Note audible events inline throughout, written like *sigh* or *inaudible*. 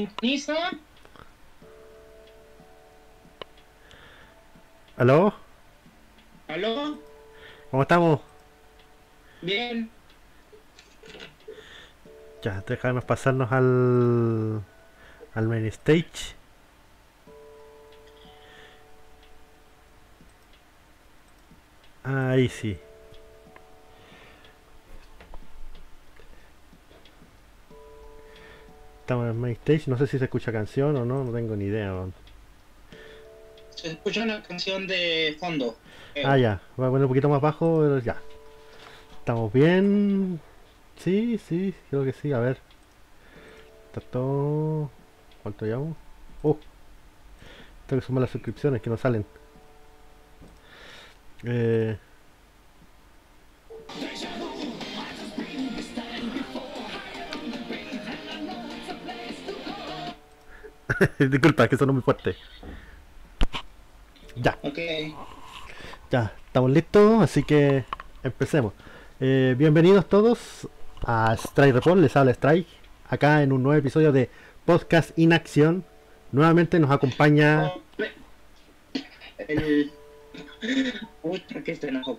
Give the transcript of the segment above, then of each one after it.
sintoniza? ¿Aló? ¿Aló? ¿Cómo estamos? Bien. Ya, déjanos pasarnos al al main stage. Ahí sí. Main stage, no sé si se escucha canción o no, no tengo ni idea. Se escucha una canción de fondo. Eh, Ah, ya, voy a poner un poquito más bajo, pero ya. ¿Estamos bien? Sí, sí, creo que sí, a ver. Está todo... ¿Cuánto llevamos? Oh, tengo que sumar las suscripciones que no salen. Eh... *laughs* Disculpa, que sonó muy fuerte. Ya. Ok. Ya, estamos listos, así que empecemos. Eh, bienvenidos todos a Strike Report, les habla Strike, acá en un nuevo episodio de Podcast Inacción. Nuevamente nos acompaña... El. Uy, que se enojó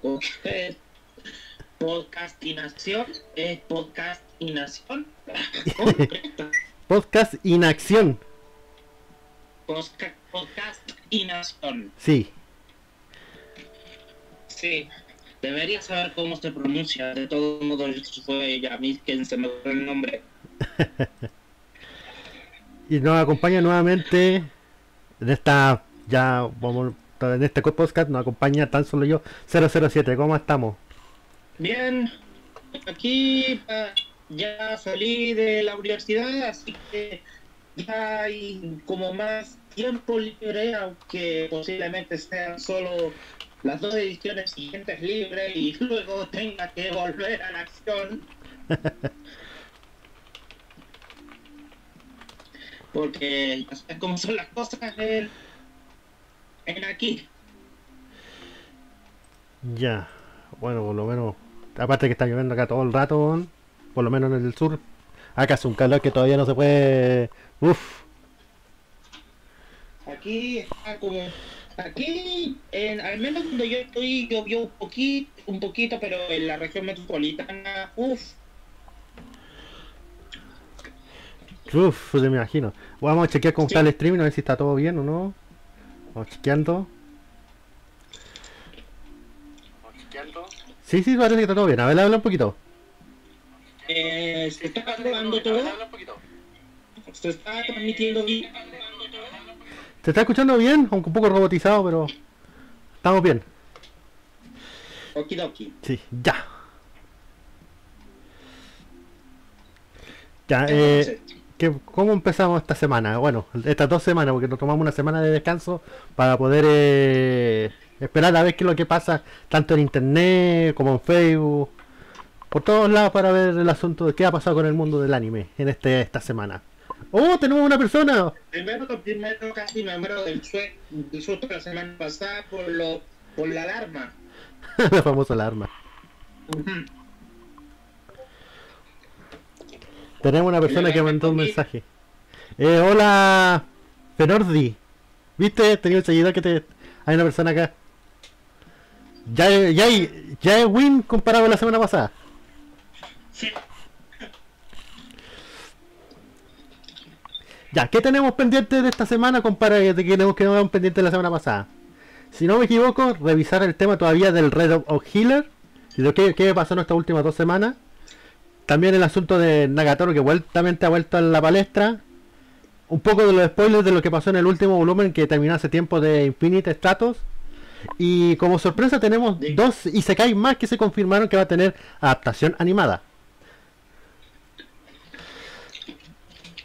Podcastinación. Es podcastinación. Podcast Inacción, *laughs* Posca- Podcastinación. sí. Sí. Debería saber cómo se pronuncia. De todos modos, fue ya a mí quien se me fue el nombre. *laughs* Y nos acompaña nuevamente en esta... Ya vamos... En este podcast nos acompaña tan solo yo 007, ¿cómo estamos? Bien, aquí ya salí de la universidad, así que ya hay como más tiempo libre, aunque posiblemente sean solo las dos ediciones siguientes libres y *laughs* luego tenga que volver a la acción. *laughs* Porque ya sabes cómo son las cosas en, en aquí. Ya, bueno, por lo menos, aparte que está lloviendo acá todo el rato, por lo menos en el sur, acá hace un calor que todavía no se puede... Uf, Aquí está como. Aquí, en, al menos donde yo estoy, llovió un poquito, un poquito, pero en la región metropolitana, uff, uf, se me imagino. Vamos a chequear cómo Sí. está el streaming, a ver si está todo bien o no. Vamos chequeando. Sí, sí, parece que está todo bien. A ver, habla un poquito. eh, se está grabando todo, se está transmitiendo bien. ¿Se está escuchando bien? Aunque un poco robotizado, pero estamos bien. Okidoki. Sí, ya. Ya, eh, Entonces, ¿qué- ¿cómo empezamos esta semana? Bueno, estas dos semanas, porque nos tomamos una semana de descanso para poder eh, esperar a ver qué es lo que pasa, tanto en internet como en Facebook, por todos lados para ver el asunto de qué ha pasado con el mundo del anime en este esta semana. ¡Oh, tenemos una persona! primero, primero casi me muero del, del susto la semana pasada por, lo, por la alarma. *laughs* la famosa alarma. Tenemos una persona que mandó un mensaje. Eh, hola, Fenordi. ¿Viste? Tenía un seguidor que te... Hay una persona acá. Ya, ya, ya es win comparado con la semana pasada. Sí. Ya, ¿qué tenemos pendiente de esta semana comparado de que tenemos que quedamos pendiente de la semana pasada? Si no me equivoco, revisar el tema todavía del Red of, Healer y de qué, qué pasó en estas últimas dos semanas. También el asunto de Nagatoro que vueltamente ha vuelto a la palestra. Un poco de los spoilers de lo que pasó en el último volumen que terminó hace tiempo de Infinite Stratos. Y como sorpresa tenemos dos Isekai más que se confirmaron que va a tener adaptación animada.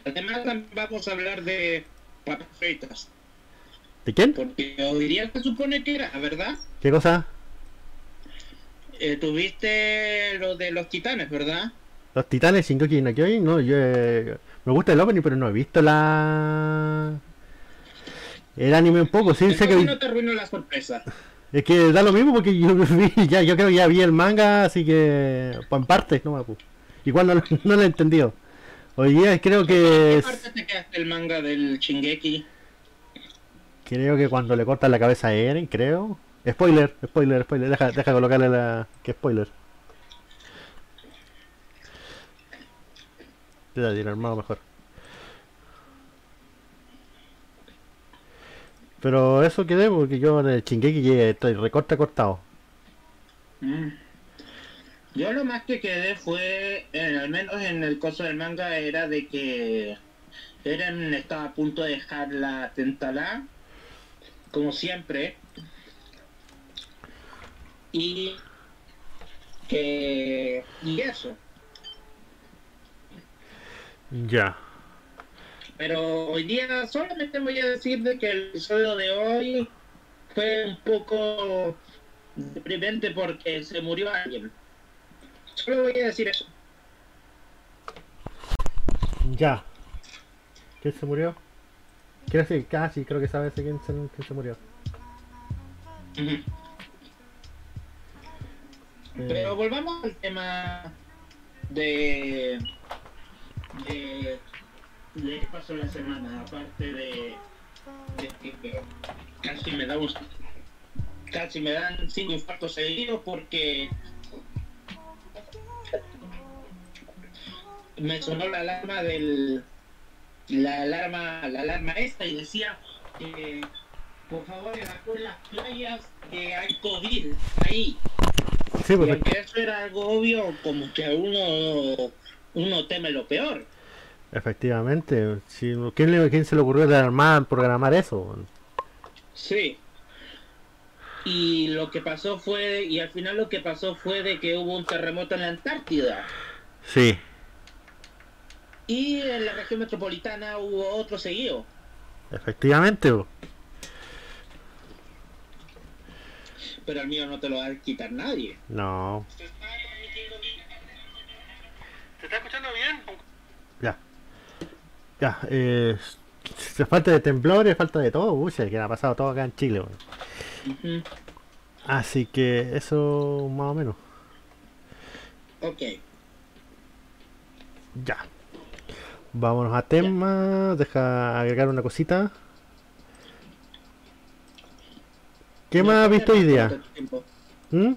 Además, también vamos a hablar de papas fritas. ¿De quién? Porque hoy día se supone que era, ¿verdad? ¿Qué cosa? Eh, tuviste lo de los titanes, ¿verdad? Los titanes Shingeki no Kyojin, no, yo eh, me gusta el opening, pero no he visto la el anime un poco, sí, sé que no te arruino la sorpresa. Es que da lo mismo porque yo *laughs* vi, ya, yo creo que ya vi el manga, así que pues, en parte, no me Igual no, no lo he entendido. Hoy día creo que. ¿En qué parte te quedaste el manga del Shingeki? Creo que cuando le cortan la cabeza a Eren, creo. Spoiler, spoiler, spoiler. Deja, deja colocarle la. que spoiler. Te da tirar hermano mejor. Pero eso quedé porque yo en el Shingeki estoy recorta cortado. Mm. Yo lo más que quedé fue, al menos en el coso del manga, era de que Eren estaba a punto de dejar la Tentalá, como siempre, y que... y eso. Ya. Pero hoy día solamente voy a decir de que el episodio de hoy fue un poco deprimente porque se murió alguien. Solo voy a decir eso. Ya. ¿Quién se murió? Quiero decir, casi creo que sabes quién se, quién se murió. Eh. Pero volvamos al tema de, de, de qué pasó la semana, aparte de, de casi me da un, casi me dan cinco infartos seguidos porque me sonó la alarma del la alarma la alarma esta y decía que por favor evacúen las playas que hay COVID ahí. Sí, porque eso era algo obvio como que uno uno teme lo peor. Efectivamente si, ¿quién, ¿quién se le ocurrió de armar programar eso? sí. Y lo que pasó fue y al final lo que pasó fue de que hubo un terremoto en la Antártida. Sí y en la región metropolitana hubo otro seguido. Efectivamente. Pero al mío no te lo va a quitar nadie. No. ¿Se está escuchando bien? Ya. Ya, eh, falta de temblores, falta de todo, uy, que ha pasado todo acá en Chile. Así que eso más o menos. Ok. Ya. Vámonos a tema. Deja agregar una cosita. ¿Qué más has visto hoy día? ¿Mm?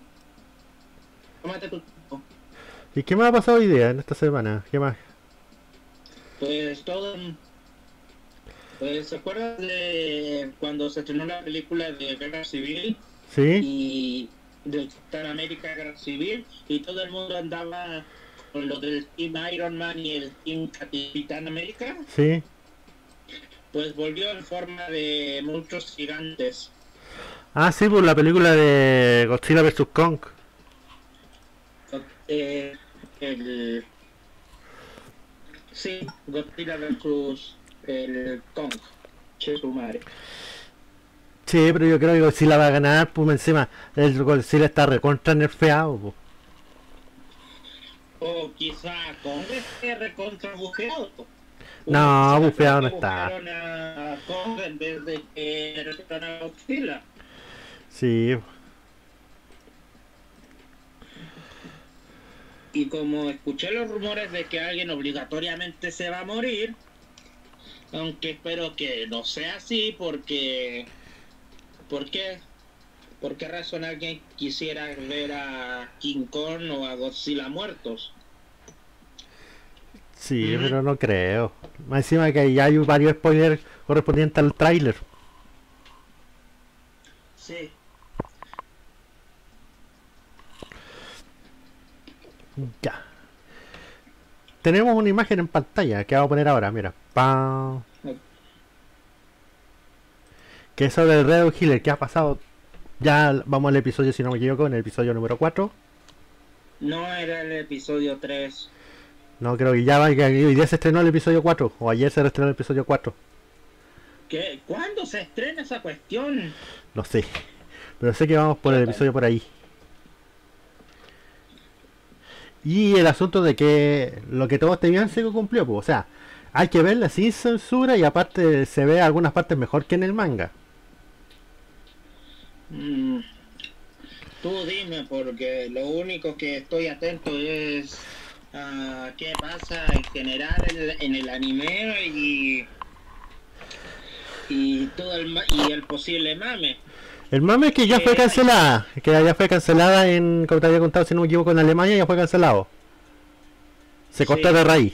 ¿Y qué más ha pasado hoy día en esta semana? ¿Qué más? Pues todo. Pues se acuerdan de cuando se estrenó la película de Guerra Civil. Sí. Y de Capitán América Guerra Civil y todo el mundo andaba lo del Team Iron Man y el Team Capitán América. Sí. Pues volvió en forma de muchos gigantes. Ah, sí, por la película de Godzilla vs. Kong. Eh, el... Sí, Godzilla vs. el Kong. Che su madre. Sí, pero yo creo que Godzilla va a ganar, pues encima el Godzilla está recontra nerfeado, pues. O quizá Kong esté recontra bufeado. No, bufeado no está. A Kong en vez de que a Godzilla. Sí. Y como escuché los rumores de que alguien obligatoriamente se va a morir, aunque espero que no sea así porque... ¿Por qué? ¿Por qué razón alguien quisiera ver a King Kong o a Godzilla muertos? Sí, pero no creo. Más encima que ya hay varios spoilers correspondientes al tráiler. Sí. Ya. Tenemos una imagen en pantalla que vamos a poner ahora, mira. Pa. Que es sobre el Red Healer que ha pasado ya vamos al episodio, si no me equivoco, en el episodio número 4. No, era el episodio 3. No, creo que ya va, que hoy día se estrenó el episodio 4, o ayer se estrenó el episodio 4. ¿Qué? ¿Cuándo se estrena esa cuestión? No sé, pero sé que vamos por el episodio por ahí. Y el asunto de que lo que todos temían se cumplió, pues, o sea, hay que verla sin censura y aparte se ve algunas partes mejor que en el manga. Mm, tú dime, porque lo único que estoy atento es a qué pasa en general en, en el anime y y todo el y el posible mame. El mame es que ya fue Eh, cancelada, que ya fue cancelada en, como te había contado, si no me equivoco, en Alemania ya fue cancelado. Se cortó Sí. de raíz.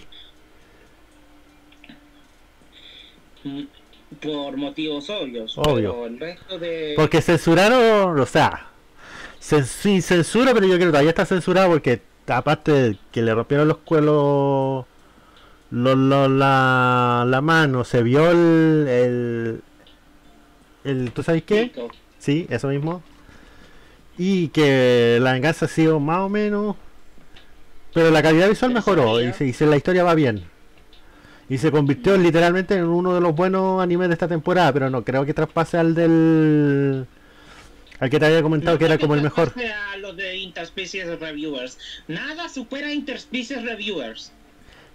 Por motivos obvios. Obvio. Pero el resto de Porque censuraron, o sea, sin censura, pero yo creo que todavía está censurado porque aparte de que le rompieron los cuelos lo- lo- la, la mano, se vio el, el, el- ¿tú sabes qué? Sí, eso mismo. Y que la venganza ha sido más o menos, pero la calidad visual mejoró y, y la historia va bien. Y se convirtió literalmente en uno de los buenos animes de esta temporada, pero no creo que traspase al del... Al que te había comentado No que era como el mejor. A los de Interspecies Reviewers. Nada supera Interspecies Reviewers.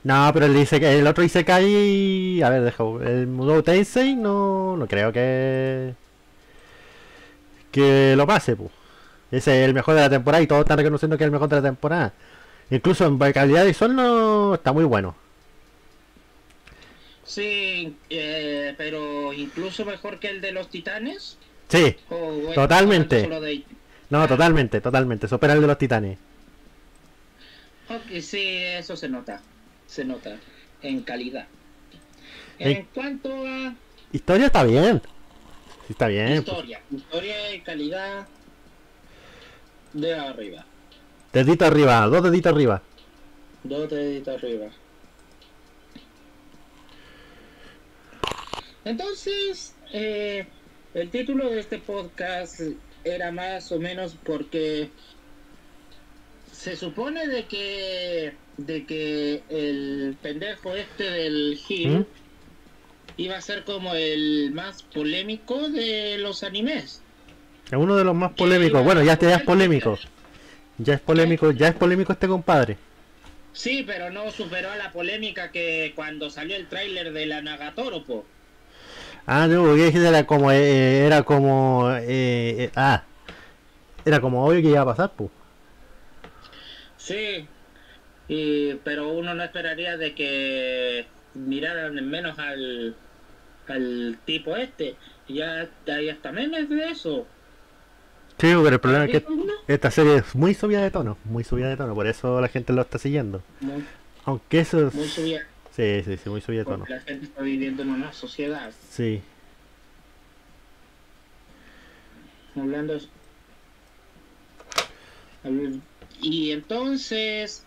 No, pero el, Isekai- el otro Isekai... A ver, deja... El Mudou Tensei no, no creo que... Que lo pase, pues. Ese es el mejor de la temporada y todos están reconociendo que es el mejor de la temporada. Incluso en calidad visual no está muy bueno. Sí, eh, pero incluso mejor que el de los titanes. Sí, o, bueno, Totalmente. de- no, totalmente, totalmente. Supera el de los titanes. Ok, sí, eso se nota. Se nota. En calidad. En- En cuanto a Historia está bien. Sí, está bien. pues. historia, historia y calidad de arriba. Dedito arriba, dos deditos arriba. Dos deditos arriba. Entonces, eh, el título de este podcast era más o menos porque se supone de que de que el pendejo este del Gil ¿Mm? iba a ser como el más polémico de los animes. Es uno de los más polémicos. Bueno, ya, ya es polémico. Ya es polémico, ya es polémico este compadre. Sí, pero no superó a la polémica que cuando salió el tráiler de la Nagatoro, po. Ah, no, porque era como, eh, era como, eh, eh, ah, era como obvio que iba a pasar, pues. Sí, y, pero uno no esperaría de que miraran menos al, al tipo este. Ya hay hasta memes de eso. Sí, pero el problema es que esta serie es muy subida de tono, muy subida de tono, por eso la gente lo está siguiendo. Muy, Aunque eso es... muy subida, Sí, sí, sí, muy tono. porque la gente está viviendo en una sociedad. Sí. Hablando Y entonces,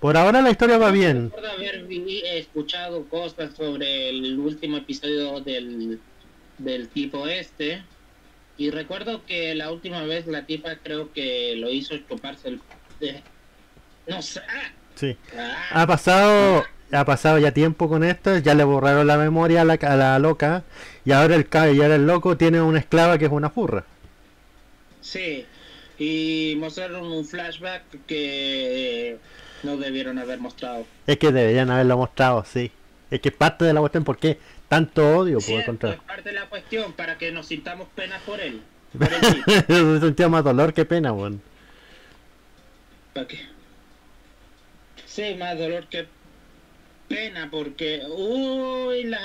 Por ahora la historia va bien. Recuerdo haber escuchado cosas sobre el último episodio del, del tipo este. Y recuerdo que la última vez la tipa creo que lo hizo chuparse el... eh, no sé. ah, Sí. ah, Ha pasado, ha pasado ya tiempo con esto, ya le borraron la memoria a la, a la loca y ahora el y ahora el loco tiene una esclava que es una furra. sí. Y mostraron un flashback que no debieron haber mostrado. Es que deberían haberlo mostrado, sí. Es que es parte de la cuestión, ¿por qué tanto odio por contra? es parte de la cuestión para que nos sintamos pena por él. Por el *laughs* sentía más dolor que pena, weón. ¿Para qué? Sí, más dolor que pena, porque, uy, la,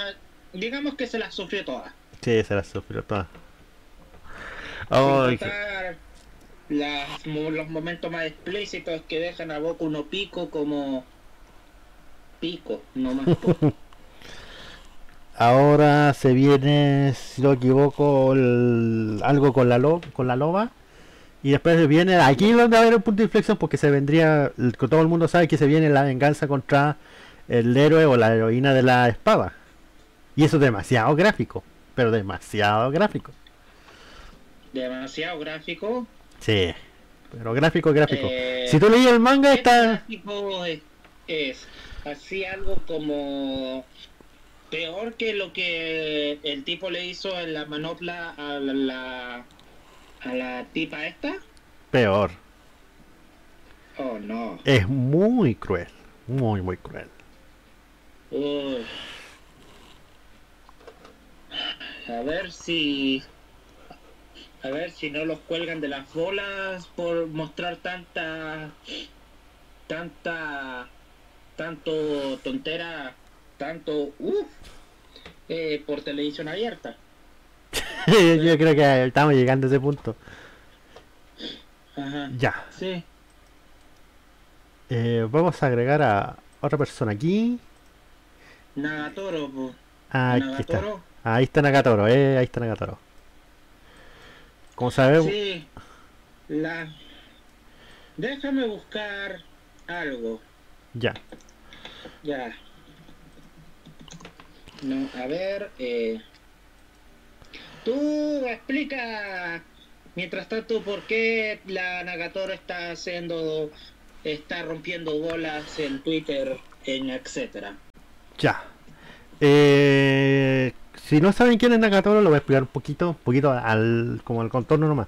digamos que se las sufrió todas. Sí, se la sufrió toda. Sin Ay, contar las, mo- los momentos más explícitos que dejan a Boku no Pico como pico, no más. *laughs* Ahora se viene, si no equivoco, el- algo con la, lo- con la loba. Y después viene, aquí donde va a haber un punto de inflexión porque se vendría, todo el mundo sabe que se viene la venganza contra el héroe o la heroína de la espada. Y eso es demasiado gráfico, pero demasiado gráfico. Demasiado gráfico. Sí, pero gráfico, gráfico. Eh, si tú leí el manga, ¿Qué está... gráfico es? es? Así algo como peor que lo que el tipo le hizo en la manopla a la, a la tipa esta. Peor. Oh, no. Es muy cruel. Muy, muy cruel. Uy. A ver si. A ver si no los cuelgan de las bolas por mostrar tanta. Tanta. Tanto tontera. Tanto. Uf. Eh, por televisión abierta. *laughs* Yo creo que estamos llegando a ese punto. Ajá. Ya. Sí. Eh, vamos a agregar a otra persona aquí. Nagatoro, po. Aquí está. Ahí está Nagatoro, eh. Ahí está Nagatoro. Como sabemos. Sí. La. Déjame buscar algo. Ya. Ya. No, a ver, eh. Tú explica, mientras tanto, por qué la Nagatoro está haciendo, está rompiendo bolas en Twitter, en etcétera. Ya. Eh, si no saben quién es Nagatoro, lo voy a explicar un poquito, un poquito al, como al contorno nomás.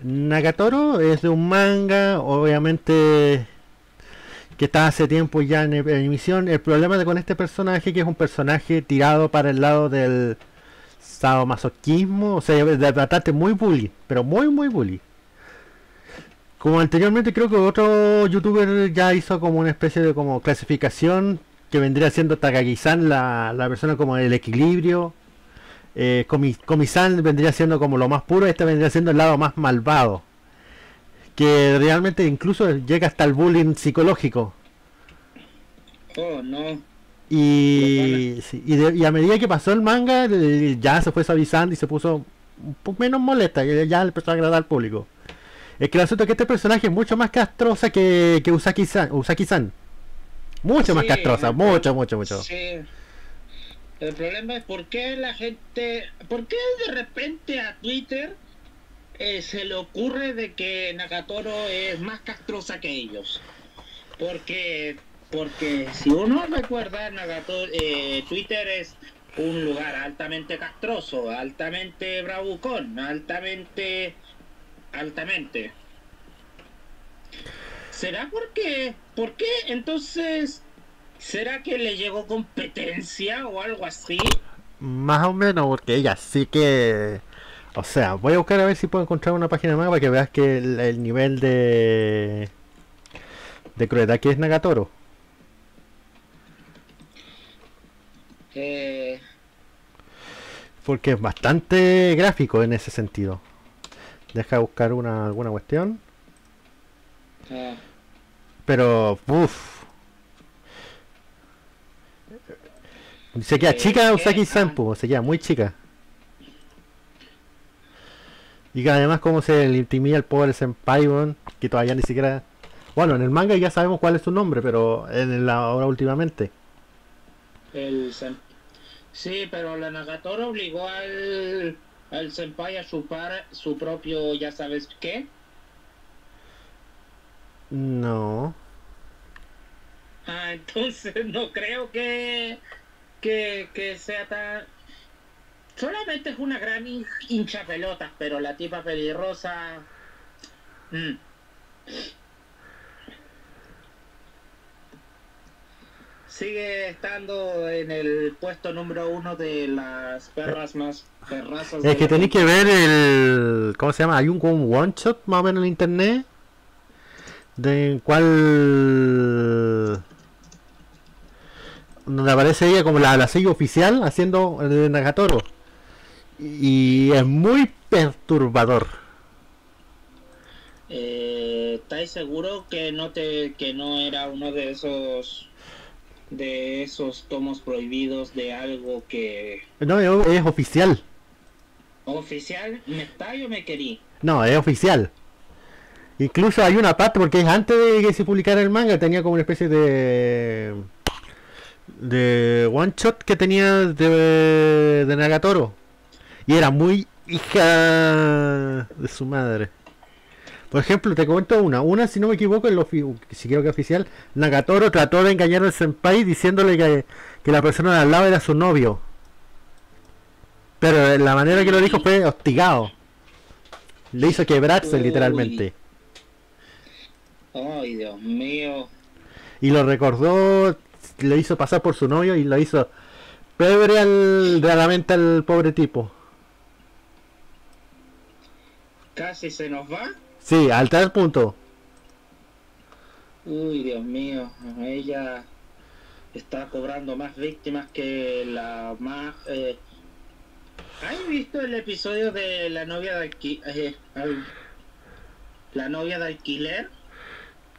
Nagatoro es de un manga, obviamente que está hace tiempo ya en, emisión. El problema con este personaje que es un personaje tirado para el lado del sadomasoquismo, o sea, de bastante muy bully, pero muy muy bully. Como anteriormente creo que otro youtuber ya hizo como una especie de como clasificación que vendría siendo Takagi-san la, la persona como el equilibrio. Eh, Komi- Komi-san vendría siendo como lo más puro, este vendría siendo el lado más malvado. Que realmente incluso llega hasta el bullying psicológico. Oh, no. Y, sí, y, de- y a medida que pasó el manga, ya se fue suavizando y se puso un poco menos molesta, y ya empezó a agradar al público. Es que el asunto es que este personaje es mucho más castrosa que, que Usaki-san. Usaki-san. Mucho más castrosa, mucho, mucho, mucho. Sí. El problema es por qué la gente, por qué de repente a Twitter eh, se le ocurre de que Nagatoro es más castrosa que ellos. Porque, porque si uno recuerda, Nagatoro, eh, Twitter es un lugar altamente castroso, altamente bravucón, altamente, altamente. ¿Será porque, por qué entonces, será que le llegó competencia o algo así? Más o menos, porque ella sí que... O sea, voy a buscar a ver si puedo encontrar una página más para que veas que el, el nivel de... De crueldad que es Nagatoro. Eh, Porque es bastante gráfico en ese sentido. Deja buscar una alguna cuestión. ah, Pero, uff. Se queda chica. Sampu, se queda muy chica. Y que además como se le intimida el pobre Senpai, weón, que todavía ni siquiera... Bueno, en el manga ya sabemos cuál es su nombre, pero en la ahora últimamente. el sen- sí, pero la Nagatoro obligó al, al senpai a chupar su propio, ya sabes qué. No. Entonces *laughs* no creo que, que, que sea tan... Solamente es una gran hin- hincha pelotas, pero la tipa pelirrosa... mm. Sigue estando en el puesto número uno de las perras más perrazas. Es que la- tenéis que ver el... ¿Cómo se llama? Hay un, one shot más o menos en internet. De cual... Donde aparece ella como la, la sello oficial haciendo el de Nagatoro. Y es muy perturbador. Eh, ¿Estáis seguro que no te que no era uno de esos de esos tomos prohibidos de algo que No, es, es oficial. oficial me está o me querí? No, es oficial. Incluso hay una parte, porque es antes de que se publicara el manga, tenía como una especie de. De one shot que tenía de, de Nagatoro. Y era muy hija de su madre. Por ejemplo, te comento una. Una, si no me equivoco, en lo si creo que oficial, Nagatoro trató de engañar al senpai diciéndole que, que la persona de al lado era su novio. Pero la manera que lo dijo fue hostigado. Le hizo quebrarse Uy. literalmente. Ay, Dios mío. Y lo recordó, le hizo pasar por su novio y lo hizo pebre al, realmente al pobre tipo. Casi se nos va. Sí, al tal punto. Uy, Dios mío, ella está cobrando más víctimas que la más... Eh... ¿Has visto el episodio de la novia de alquiler? Eh, la novia de alquiler?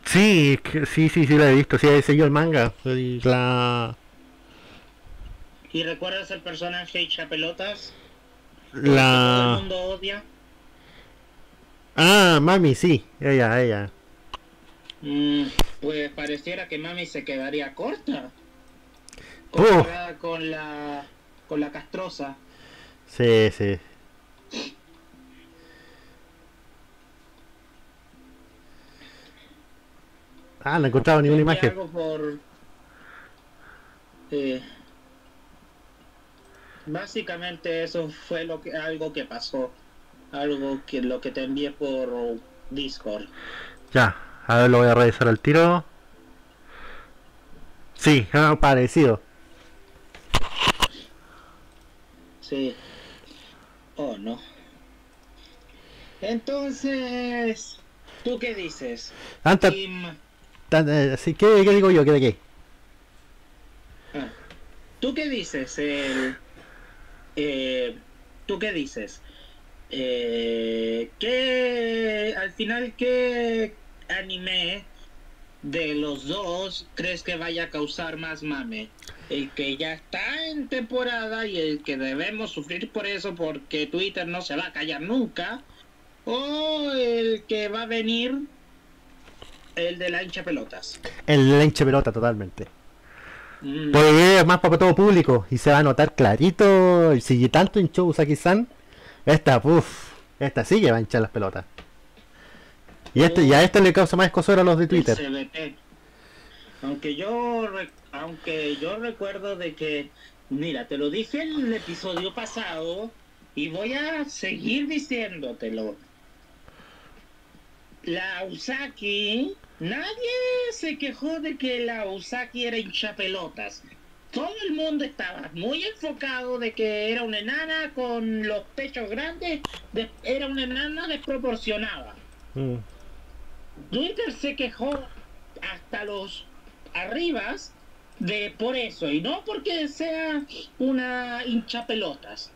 Sí, sí, sí, sí la he visto, sí, he seguido el manga. La... ¿Y recuerdas el personaje pelotas? La... Que todo el mundo odia. Ah, mami, sí, ella, ella. Mm, pues pareciera que mami se quedaría corta. Comparada con la con la castrosa. Sí, sí. Ah, no he encontrado ninguna imagen. Algo por, eh, básicamente eso fue lo que algo que pasó, algo que lo que te envié por Discord. Ya, a ver, lo voy a revisar al tiro. Sí, parecido. Sí. Oh, no. Entonces, ¿tú qué dices? Antes, eh, ¿qué, ¿qué, digo yo? ¿Qué de qué? Ah, ¿Tú qué dices? Eh, ¿Tú qué dices? Eh, ¿Qué, al final, qué anime de los dos crees que vaya a causar más mame? El que ya está en temporada y el que debemos sufrir por eso porque Twitter no se va a callar nunca. O el que va a venir, el de la hincha pelotas. El de la hincha pelota, totalmente. Mm. Porque es más para todo público y se va a notar clarito. Y sigue tanto hinchó Usaki-san, esta, uff, esta sí que va a hinchar las pelotas. Y, este, y a este le causa más escosor a los de Twitter. Aunque yo, aunque yo recuerdo de que, mira, te lo dije en el episodio pasado y voy a seguir diciéndotelo. La Usaki, nadie se quejó de que la Usaki era hinchapelotas. Todo el mundo estaba muy enfocado de que era una enana con los pechos grandes, era una enana desproporcionada. Mm. Twitter se quejó hasta los arribas de por eso y no porque sea una hincha pelotas.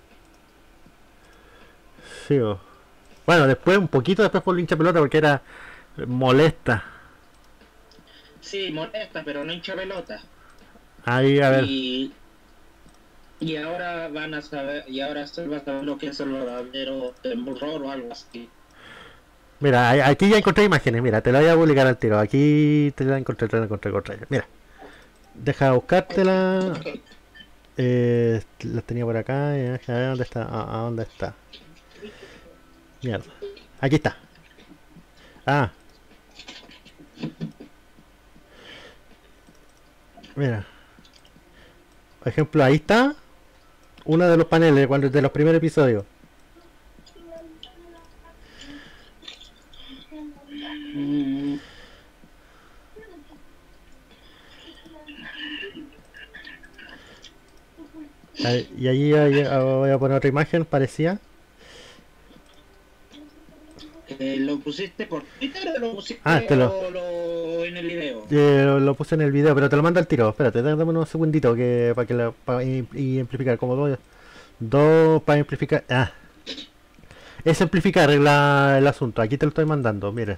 Sí, bueno, después un poquito después por la hincha pelota porque era molesta. Sí, molesta, pero no hincha pelota. Ahí, a ver. Y, y ahora van a saber, y ahora se va a saber lo que es el verdadero temblor o algo así. Mira, aquí ya encontré imágenes, mira, te la voy a publicar al tiro. Aquí te la encontré, te la encontré, encontré. Mira, deja buscártela. Eh, la tenía por acá. ¿Dónde está? ¿A, dónde está? Mierda. Aquí está. Ah. Mira. Por ejemplo, ahí está. Uno de los paneles cuando de los primeros episodios. Y allí voy a poner otra imagen, parecía. Eh, ¿Lo pusiste por Twitter o lo pusiste ah, lo... en el video? Eh, lo, puse en el video, pero te lo mando al tiro. Espérate, dame unos segunditos que, para que lo, para amplificar como dos, dos para amplificar. Ah, es amplificar el asunto. Aquí te lo estoy mandando, mire,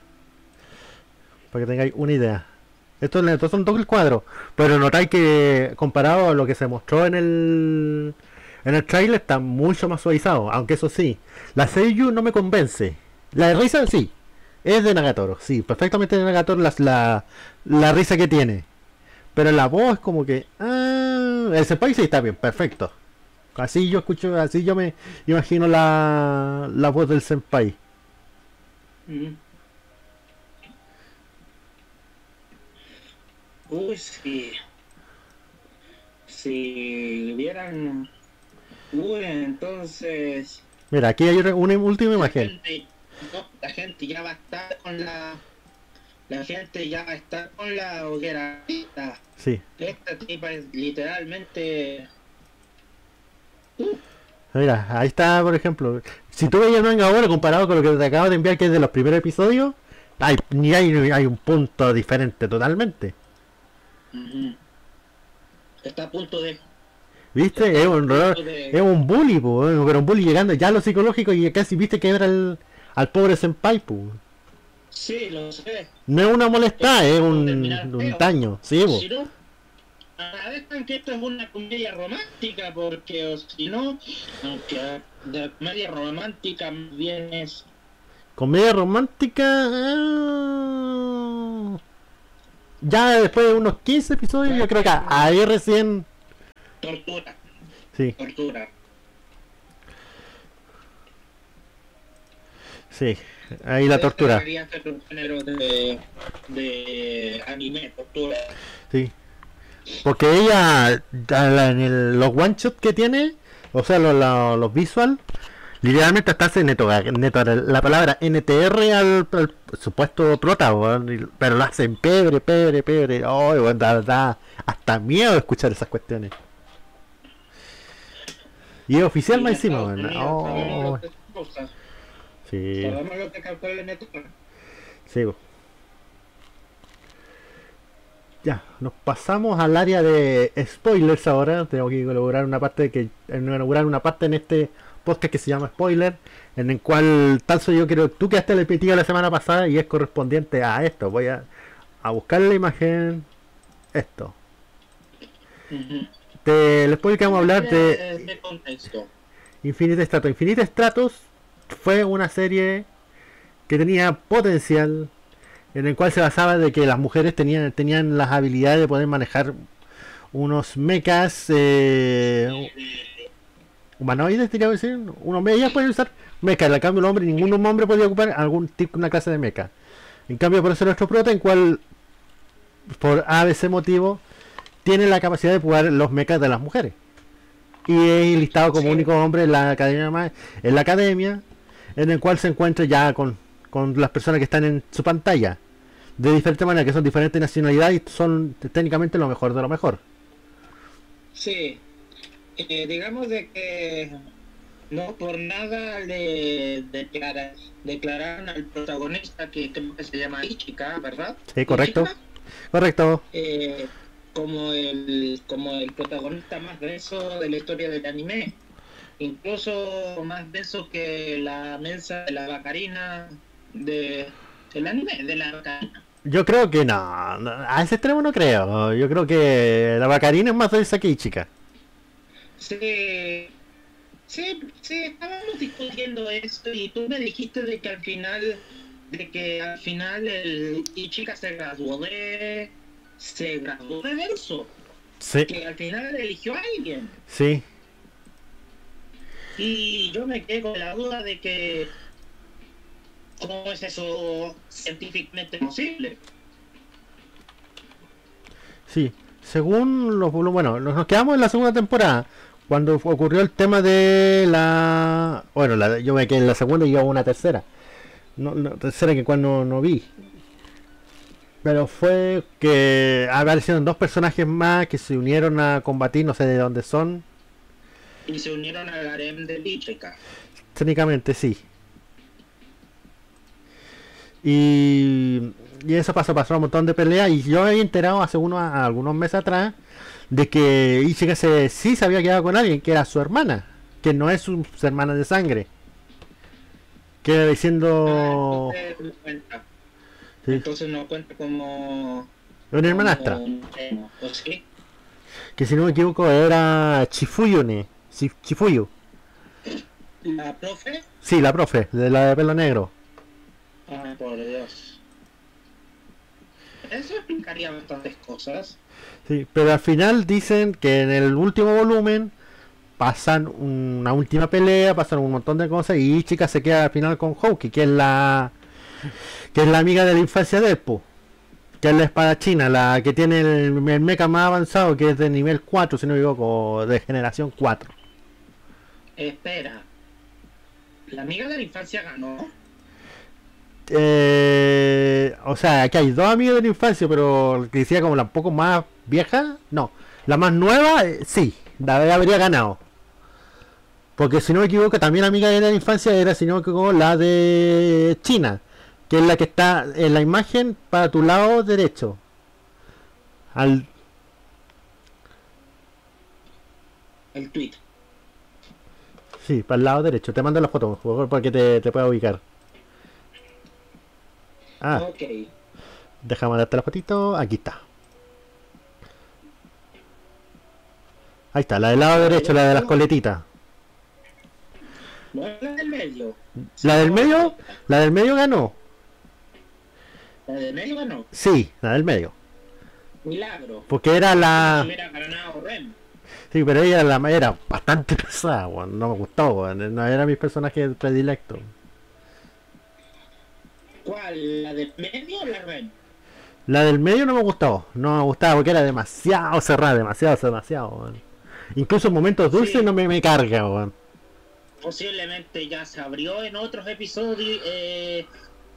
para que tengáis una idea. Estos, son dos cuadros, pero notáis que comparado a lo que se mostró en el en el trailer está mucho más suavizado, aunque eso sí, la Seiyu no me convence. La de risa sí, es de Nagatoro, sí, perfectamente de Nagatoro la, la, risa que tiene. Pero la voz es como que... Ah, el senpai sí está bien, perfecto. Así yo escucho, así yo me imagino la, la voz del senpai. Mm. Uy, si. Si vieran. Uy, entonces. Mira, aquí hay una última imagen. La gente ya va a estar con la. la gente ya está con la hoguera. Sí. Esta tipa es literalmente. Mira, ahí está, por ejemplo. Si tú veías el manga ahora comparado con lo que te acabo de enviar, que es de los primeros episodios, hay, ni hay, hay un punto diferente totalmente. Está a punto de. ¿Viste? Es un, a de- es un bully, po, pero un bully llegando ya a lo psicológico y casi viste que era el, al pobre senpai, po. Sí, lo sé. No es una molestada, es un, un daño, sí, po. Si no, agradezcan que esto es una comedia romántica, porque o si no, aunque de comedia romántica bien es Comedia romántica. eh, Ya después de unos 15 episodios, yo creo que ahí recién. tortura, Sí, tortura. Sí, ahí la tortura. De, de anime, tortura. Sí. Porque ella, en el- los one shot que tiene, o sea, los, los, los visual, literalmente hasta hace neto, neto la palabra NTR al, al supuesto prota, pero lo hacen pebre, pebre, pebre. Oh, weón, da, da hasta miedo escuchar esas cuestiones. Y es oficial más Y en encima, sabemos Oh, sí, sabemos lo que causó el NTR. sí. Ya, nos pasamos al área de spoilers ahora. Tengo que inaugurar una parte que inaugurar una parte en este podcast que se llama spoiler, en el cual tanto yo creo tú quedaste el repetido la semana pasada y es correspondiente a esto. Voy a, a buscar la imagen. Esto. Del spoiler que vamos a hablar de contexto. Infinite Stratos. Infinite Stratos fue una serie que tenía potencial, en el cual se basaba de que las mujeres tenían, tenían las habilidades de poder manejar unos mechas eh, humanoides, diría decir. Unos ellas pueden usar mechas, en cambio el hombre, ningún hombre podía ocupar algún tipo, una clase de mecha. En cambio, por eso nuestro prota, en cual, por ABC motivo, tiene la capacidad de jugar los mechas de las mujeres y es listado como Sí. único hombre en la academia en la academia en el cual se encuentra ya con, con las personas que están en su pantalla de diferentes maneras que son diferentes nacionalidades y son técnicamente lo mejor de lo mejor Sí, Eh, digamos de que no por nada le declara- declararon al protagonista que creo que se llama Ichika, ¿verdad? Sí, correcto. Ichika, correcto eh, como el como el protagonista más denso de la historia del anime. Incluso más denso que la mensa de la bacarina de el anime de la bacarina. yo creo que no, no, a ese extremo no creo. Yo creo que la bacarina es más densa que chica Sí, sí, sí, estábamos discutiendo esto y tú me dijiste de que al final, de que al final el Ichika se graduó de, se graduó de verso, sí. Que al final eligió a alguien. sí Y yo me quedé con la duda de que, ¿cómo es eso científicamente posible? Sí, según los bueno, nos quedamos en la segunda temporada cuando ocurrió el tema de la bueno, la, yo me quedé en la segunda y yo una tercera. No, no, tercera que cuando no vi. Pero fue que aparecieron dos personajes más que se unieron a combatir, no sé de dónde son. Y se unieron al harem de Ichika. Técnicamente sí. Y, y eso pasó, pasó un montón de peleas. Y yo he enterado hace unos, algunos meses atrás de que Ichiga se, sí se había quedado con alguien, que era su hermana, que no es su, su hermana de sangre. Que diciendo. Ah, entonces no cuenta. Sí, Entonces no cuenta como... una hermanastra. como- ¿O sí? Que si no me equivoco era Chifuyune. Chi- Chifuyu. La profe. Sí, la profe, de la de pelo negro. Ay, por Dios. Eso explicaría bastantes cosas. Sí, pero al final dicen que en el último volumen pasan una última pelea, pasan un montón de cosas y Ichika se queda al final con Houki, que es la que es la amiga de la infancia de Pu, que es la espada china, la que tiene el, el mecha más avanzado, que es de nivel 4, si no me equivoco, de generación 4. Espera. ¿La amiga de la infancia ganó? Eh, o sea, aquí hay dos amigos de la infancia, pero que decía como la un poco más vieja, no. La más nueva, eh, sí, la habría ganado. Porque si no me equivoco, también amiga de la infancia era, si no me equivoco, la de China, que es la que está en la imagen para tu lado derecho. Al, El tweet. Sí, para el lado derecho. Te mando la foto, para que te, te pueda ubicar. Ah, Ok. déjame mandarte la fotito. Aquí está. Ahí está, la del lado derecho, la de las coletitas. No la del medio. La del medio, la del medio ganó. La del medio ganó. Sí, la del medio. Milagro. Porque era la. hubiera ganado Rem. Sí, pero ella era, la, era bastante *laughs* pesada, weón. No me gustó. No era mi personaje predilecto. ¿Cuál? ¿La del medio o la Rem? La del medio no me gustó. No me gustaba porque era demasiado cerrada, demasiado, demasiado, weón. Incluso en momentos dulces Sí. no me, me carga, weón. Posiblemente ya se abrió en otros episodios eh,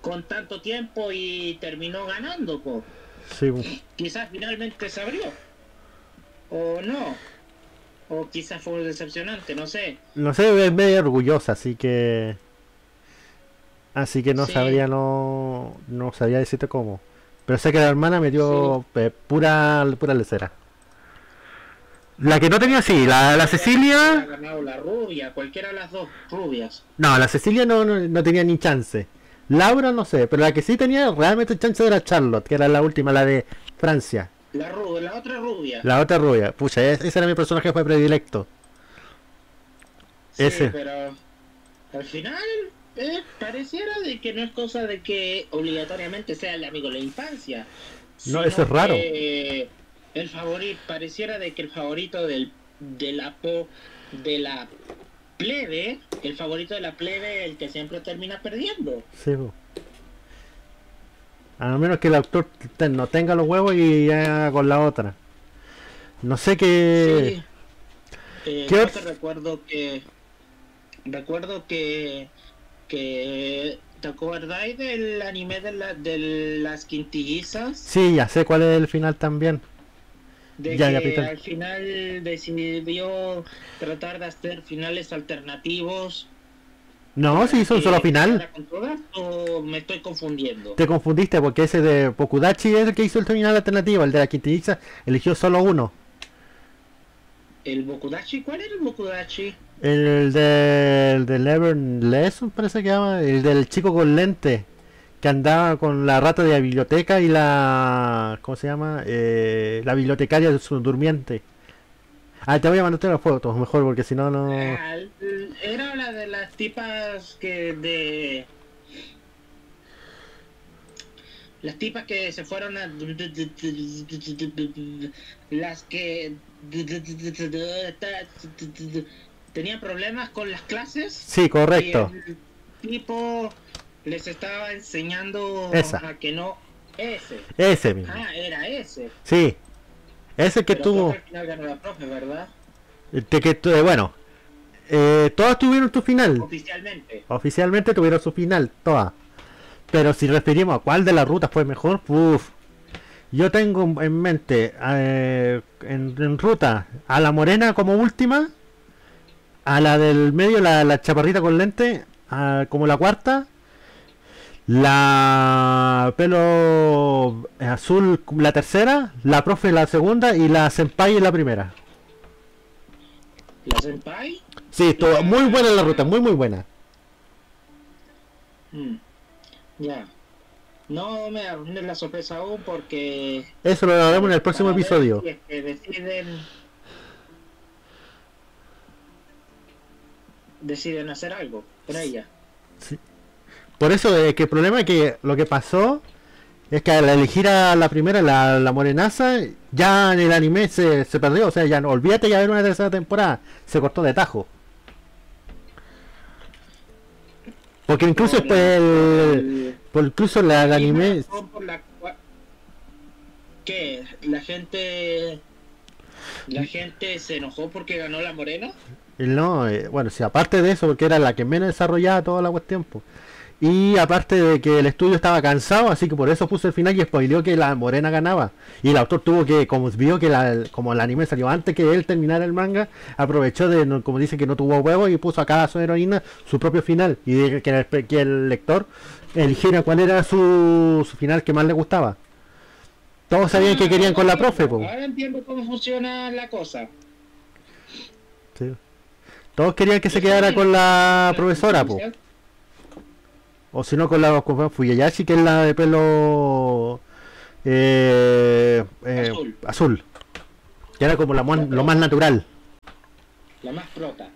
con tanto tiempo y terminó ganando, po. Sí, Quizás finalmente se abrió. O no. O quizás fue decepcionante, no sé. no sé, es medio orgullosa, así que. Así que no Sí. sabría, no. No sabría decirte cómo. Pero sé que la hermana me dio eh, pura, pura lecera. La que no tenía, sí, la, la Cecilia. ganado la rubia, cualquiera de las dos rubias. No, la Cecilia no, no, no tenía ni chance. Laura no sé, pero la que sí tenía realmente chance era Charlotte, que era la última, la de Francia. La rubia, la otra rubia. La otra rubia. Pucha, es- ese era mi personaje fue predilecto. Sí, ese. pero al final eh, pareciera de que no es cosa de que obligatoriamente sea el amigo de la infancia. No, eso es raro. que el favorito pareciera de que el favorito del de la po, de la plebe, el favorito de la plebe, el que siempre termina perdiendo. Sí, po. A menos que el autor te- no tenga los huevos y haga con la otra. No sé qué. Sí. Eh, ¿Qué te recuerdo que recuerdo que que ¿te acordáis del anime de, la, de las quintillizas? Sí, ya sé cuál es el final también. De Ya, que al final decidió tratar de hacer finales alternativos. No, sí, hizo un solo final. ¿para con todas ¿O me estoy confundiendo? Te confundiste porque ese de Pokudachi es el que hizo el final alternativo. El de la Quintiliza eligió solo uno. ¿El Bokudachi? ¿Cuál era el Bokudachi? El del de Lesson parece que llama. El del chico con lente. Que andaba con la rata de la biblioteca y la. ¿Cómo se llama? Eh, la bibliotecaria de su durmiente. Ah, te voy a mandarte las fotos mejor porque si no, no. Era la de las tipas que de... Las tipas que se fueron a... Las que... Tenían problemas con las clases. Sí, correcto. Y el tipo les estaba enseñando Esa. a que no... Ese. Ese mismo. Ah, era ese. Sí. Ese que Pero tuvo. al final ganó la profe, ¿verdad? Este que eh, bueno. Eh, todas tuvieron tu final. Oficialmente. Oficialmente tuvieron su final, todas. Pero si referimos a cuál de las rutas fue mejor, uff. Yo tengo en mente eh, en, en ruta a la morena como última, a la del medio, la, la chaparrita con lente, a- como la cuarta, la pelo azul la tercera, la profe la segunda y la senpai la primera. ¿La Senpai? Sí, estuvo muy buena la ruta, muy muy buena. Mm, Ya. No me arruines la sorpresa aún porque... Eso lo haremos en el próximo episodio. si es que deciden... Deciden hacer algo con ella. Por eso es que el problema es que lo que pasó es que al elegir a la primera, la, la morenaza, ya en el anime se, se perdió. O sea, ya no, olvídate ya ver una tercera temporada. Se cortó de tajo. Porque incluso el, por incluso la, el anime por la ¿Qué? ¿La gente... ¿La gente se enojó porque ganó la morena? no, eh, bueno, si aparte de eso, porque era la que menos desarrollaba toda la cuestión. po. Y aparte de que el estudio estaba cansado, así que por eso puse el final y spoileó que la morena ganaba. Y el autor tuvo que, como vio que la, como el anime salió antes que él terminara el manga, aprovechó de, no- como dice que no tuvo huevos y puso a cada su heroína su propio final. Y de que, el, que el lector eligiera cuál era su, su final que más le gustaba. Todos sabían que querían con la profe, po. Ahora entiendo cómo funciona la cosa. Sí. Todos querían que se quedara con la profesora, po. O si no con la con Fuyayashi, que es la de pelo eh, eh, Azul. azul. Que era como la mon- lo más natural. La más prota.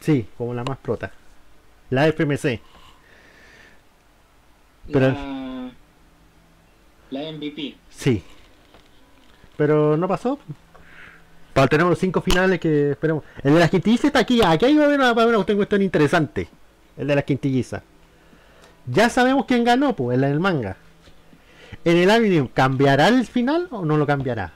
Sí, como la más prota. La FMC. Pero- La, la MVP. Sí. Pero no pasó. Para tener los cinco finales que esperemos. El de las quintillizas está aquí. Aquí hay va a haber una, una cuestión interesante. El de las quintillizas. Ya sabemos quién ganó, pues, en el manga. En el anime, ¿cambiará el final o no lo cambiará?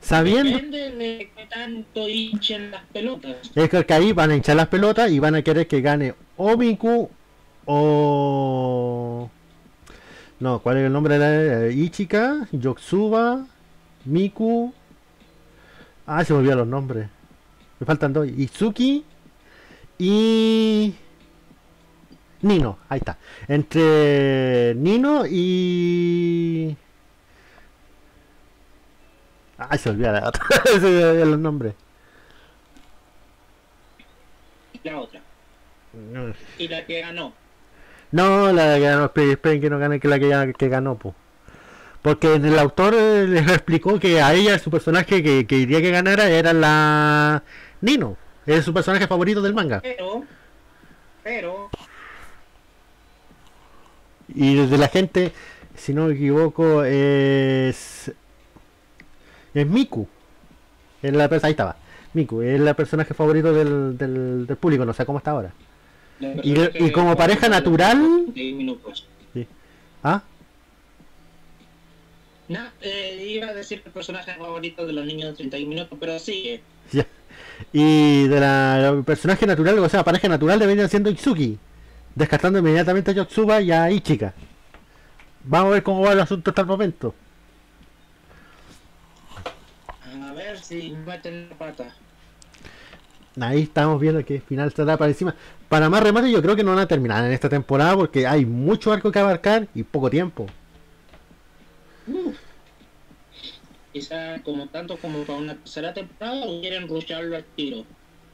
Sabiendo. Depende de qué tanto hinchen las pelotas. Es que ahí van a hinchar las pelotas y van a querer que gane o Miku o... No, ¿cuál es el nombre de la eh, Ichika, Yotsuba, Miku... Ah, se me olvidaron los nombres. Me faltan dos. Izuki y... Nino, ahí está. Entre Nino y... Ah, se olvida la otra. *laughs* se me olvidan los nombres. La otra. Y la que ganó. No, la que ganó, esperen, que no gane que la que, ganó, po. Porque el autor eh, les explicó que a ella su personaje que, que quería que ganara era la Nino. Es su personaje favorito del manga. Pero, pero, Y desde la gente, si no me equivoco, es. Es Miku. Es la, ahí estaba. Miku, es el personaje favorito del, del, del público, no sé cómo está ahora. Y- y como pareja natural- 10 minutos. ¿Ah? No, eh, iba a decir el personaje favorito de los niños de 31 minutos, pero sigue. *laughs* Ya. Y de la el personaje natural, o sea, pareja natural deberían siendo Itsuki. Descartando inmediatamente a Yotsuba y a Ichika. Vamos a ver cómo va el asunto hasta el momento. A ver si meten la pata. Ahí estamos viendo que el final estará para encima. Para más remate yo creo que no van a terminar en esta temporada porque hay mucho arco que abarcar y poco tiempo. Quizá como tanto como para una tercera temporada o quieren rusharlo al tiro.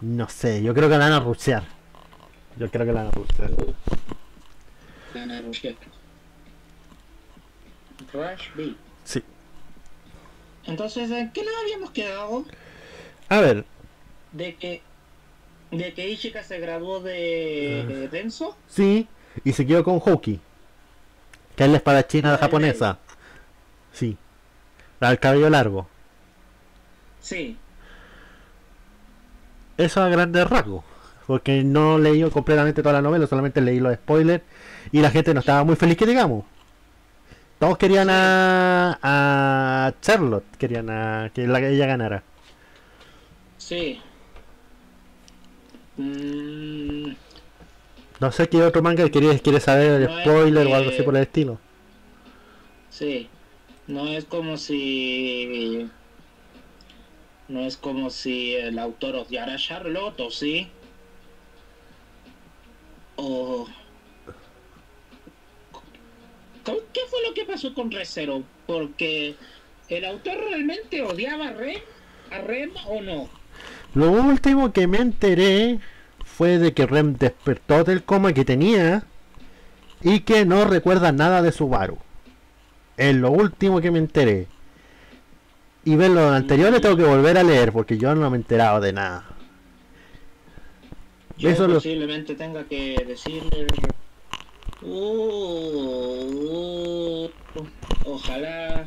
No sé, yo creo que la van a rushear. Yo creo que la van a rushear. Van a. Rush B. Sí. Entonces, ¿en qué nos habíamos quedado? A ver, De que de que Ichika se graduó de, de Denso. sí. Y se quedó con Hoki. Que es la espadachina Ah, japonesa. Sí. La del cabello largo. Sí. Eso a grandes rasgos. Porque no leí completamente toda la novela, solamente leí los spoilers. Y la gente no estaba muy feliz que digamos. Todos querían a, a Charlotte, querían a que la, ella ganara. Sí. Mm, No sé qué otro manga quieres quiere saber el No spoiler o algo así por el estilo. sí. No es como si. No es como si el autor odiara a Charlotte, ¿o sí? O. ¿Cómo- ¿Qué fue lo que pasó con Recero? Porque el autor realmente odiaba a Rem, a Rem o no. Lo último que me enteré fue de que Rem despertó del coma que tenía y que no recuerda nada de Subaru. Es lo último que me enteré. Y ver lo anterior le tengo que volver a leer porque yo no me he enterado de nada. Yo Eso lo- posiblemente tenga que decirle. Uh, ojalá.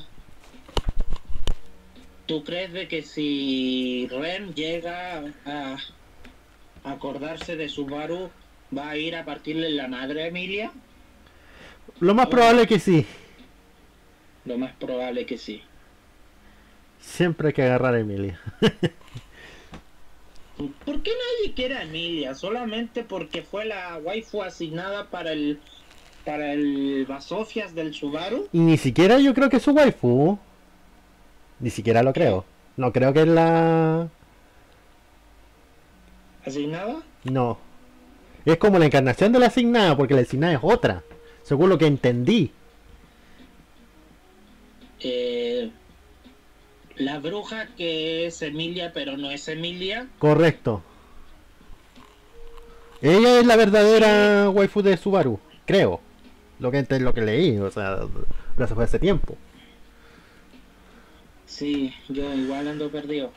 ¿Tú crees de que si Ren llega a acordarse de Subaru, va a ir a partirle la madre a Emilia? Lo más probable es que sí. Lo más probable que sí. Siempre hay que agarrar a Emilia. *laughs* ¿Por qué nadie quiere a Emilia? Solamente porque fue la waifu asignada para el para el Basofias del Subaru. Y ni siquiera yo creo que es su waifu. Ni siquiera lo creo. No creo que es la... ¿Asignada? No. Es como la encarnación de la asignada, porque la asignada es otra. Según lo que entendí. Eh, la bruja que es Emilia, pero no es Emilia. Correcto. Ella es la verdadera waifu de Subaru, creo. Lo que lo que leí, o sea, fue hace tiempo. Sí, yo igual ando perdido.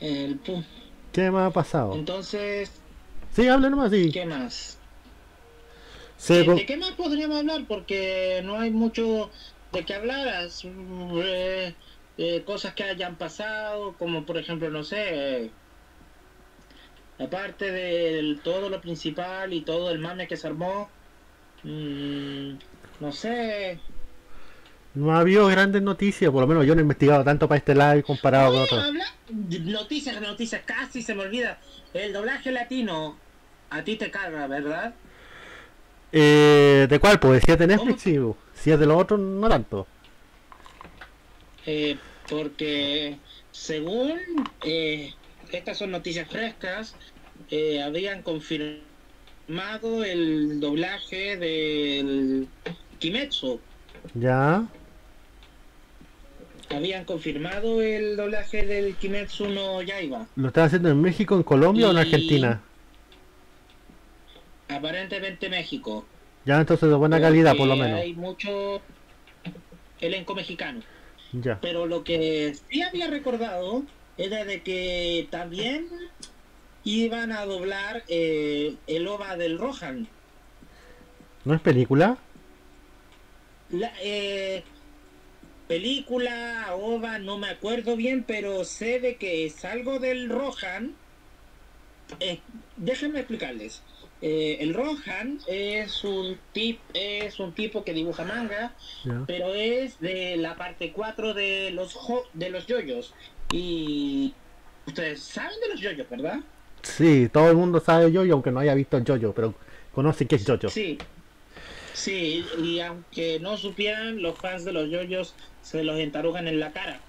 El ¿Qué más ha pasado? Entonces, Sí, hable nomás, sí. ¿qué más? Se ¿De, qué más podríamos hablar? Porque no hay mucho de qué hablar. eh, eh, cosas que hayan pasado, como por ejemplo, no sé, eh, aparte de todo lo principal y todo el mame que se armó, mm, no sé. No ha habido grandes noticias, por lo menos yo no he investigado tanto para este live comparado con otros. Noticias, noticias, casi se me olvida. El doblaje latino a ti te carga, ¿verdad? Eh, ¿De cuál? Pues si es de Netflix, sí. Si es de los otros, no tanto. Eh, porque según eh, estas son noticias frescas, eh, habían confirmado el doblaje del Kimetsu. Ya. Habían confirmado el doblaje del Kimetsu no Yaiba. ¿Lo están haciendo en México, en Colombia o en Argentina? Aparentemente México. Ya, entonces de buena calidad, por lo menos. Hay mucho elenco mexicano. Ya. Pero lo que sí había recordado era de que también iban a doblar eh, el OVA del Rohan. ¿No es película? La, eh, película, OVA, no me acuerdo bien, pero sé de que es algo del Rohan. Eh, déjenme explicarles. Eh, el Rohan es un, tip, es un tipo que dibuja manga, pero es de la parte 4 de los jo- de los yoyos. Y ustedes saben de los yoyos, ¿verdad? Sí, todo el mundo sabe Jojo, aunque no haya visto Jojo, pero conoce que es Jojo. Sí. Sí, y aunque no supieran, los fans de los yoyos se los entarugan en la cara.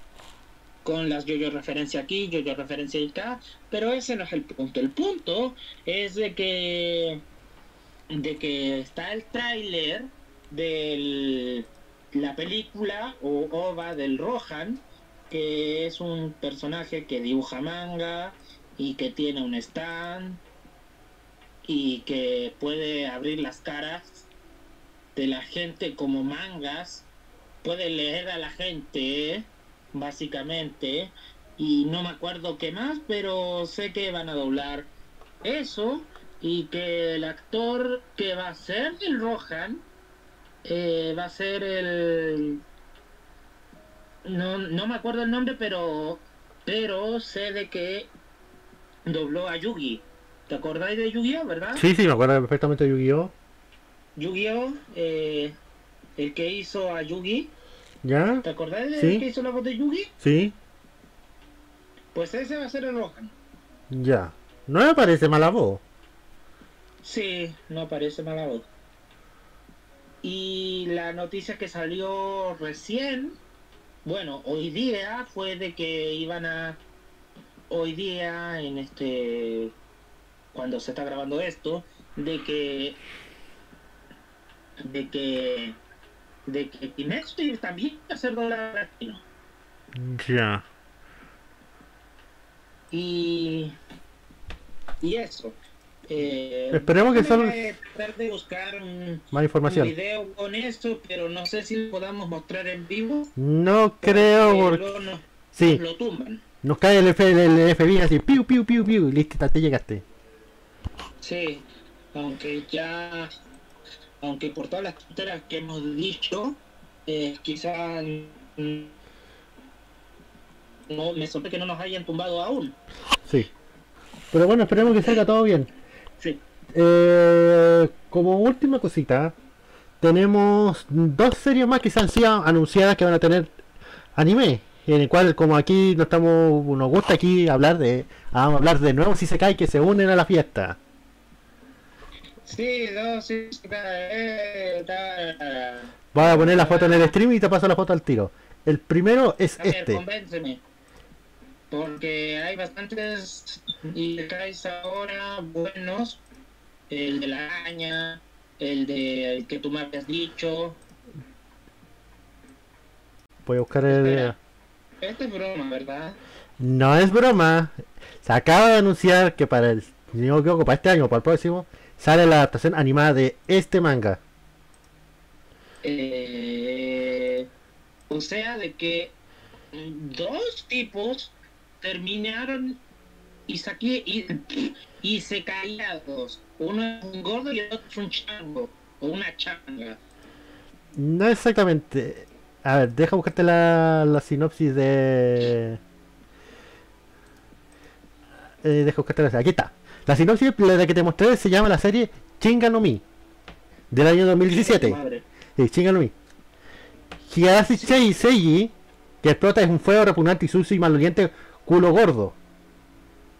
Con las yoyos referencia aquí, yoyo referencia acá, pero ese no es el punto. El punto es de que de que está el tráiler de la película o OVA del Rohan, que es un personaje que dibuja manga y que tiene un stand y que puede abrir las caras de la gente como mangas, puede leer a la gente, básicamente, y no me acuerdo qué más, pero sé que van a doblar eso y que el actor que va a ser el Rohan eh, va a ser el no, no me acuerdo el nombre pero pero sé de que dobló a Yugi ¿te acordáis de Yu-Gi-Oh verdad? Sí, sí, me acuerdo perfectamente de Yu-Gi-Oh! Yu-Gi-Oh eh, el que hizo a Yugi ¿Ya? ¿te acordáis del Sí. que hizo la voz de Yugi? Sí, pues ese va a ser el Rohan ya. No me parece mala voz. Sí, no parece mala voz. Y la noticia que salió recién, bueno, hoy día fue de que iban a hoy día en este cuando se está grabando esto de que de que de que Kimetsu también va a ser dólar latino. Ya. Y y eso. Eh, Esperemos que solo- déjame tratar de buscar un, Más un información. video con esto, pero no sé si lo podamos mostrar en vivo. No creo, porque nos, Sí, nos lo tumban. nos cae el, F, el FBI así, piu, piu, piu, piu, y listo, te llegaste. Sí, aunque ya, aunque por todas las tonteras que hemos dicho, eh, quizá mm, no me sorprende que no nos hayan tumbado aún. Sí. Pero bueno, esperemos que salga todo bien. Sí. Eh, como última cosita, tenemos dos series más que se han sido anunciadas que van a tener anime. en el cual como aquí no estamos nos gusta aquí hablar de vamos a hablar de nuevos si se cae que se unen a la fiesta Sí, no, sí, eh, está- voy a poner la foto en el stream y te paso la foto al tiro el primero es A ver, este convénceme. Porque hay bastantes Isekais ahora buenos. El de la araña, el de el que tú me habías dicho. voy a buscar el Espera. Esta es broma, ¿verdad? no es broma se acaba de anunciar que para el si no me equivoco, para este año para el próximo sale la adaptación animada de este manga Eh, o sea, de que dos tipos terminaron y saqué y, y se callados. Uno es un gordo y el otro es un chango. O una changa. No exactamente. A ver, deja buscarte la, la sinopsis de. Eh, deja buscarte la. Aquí está. La sinopsis la que te mostré se llama la serie Chinga no Mi. Del año 2017. Madre. Sí, Chinga no Mi. Higarashi Sei Seiji, que explota es un feo repugnante y sucio y maloliente culo gordo.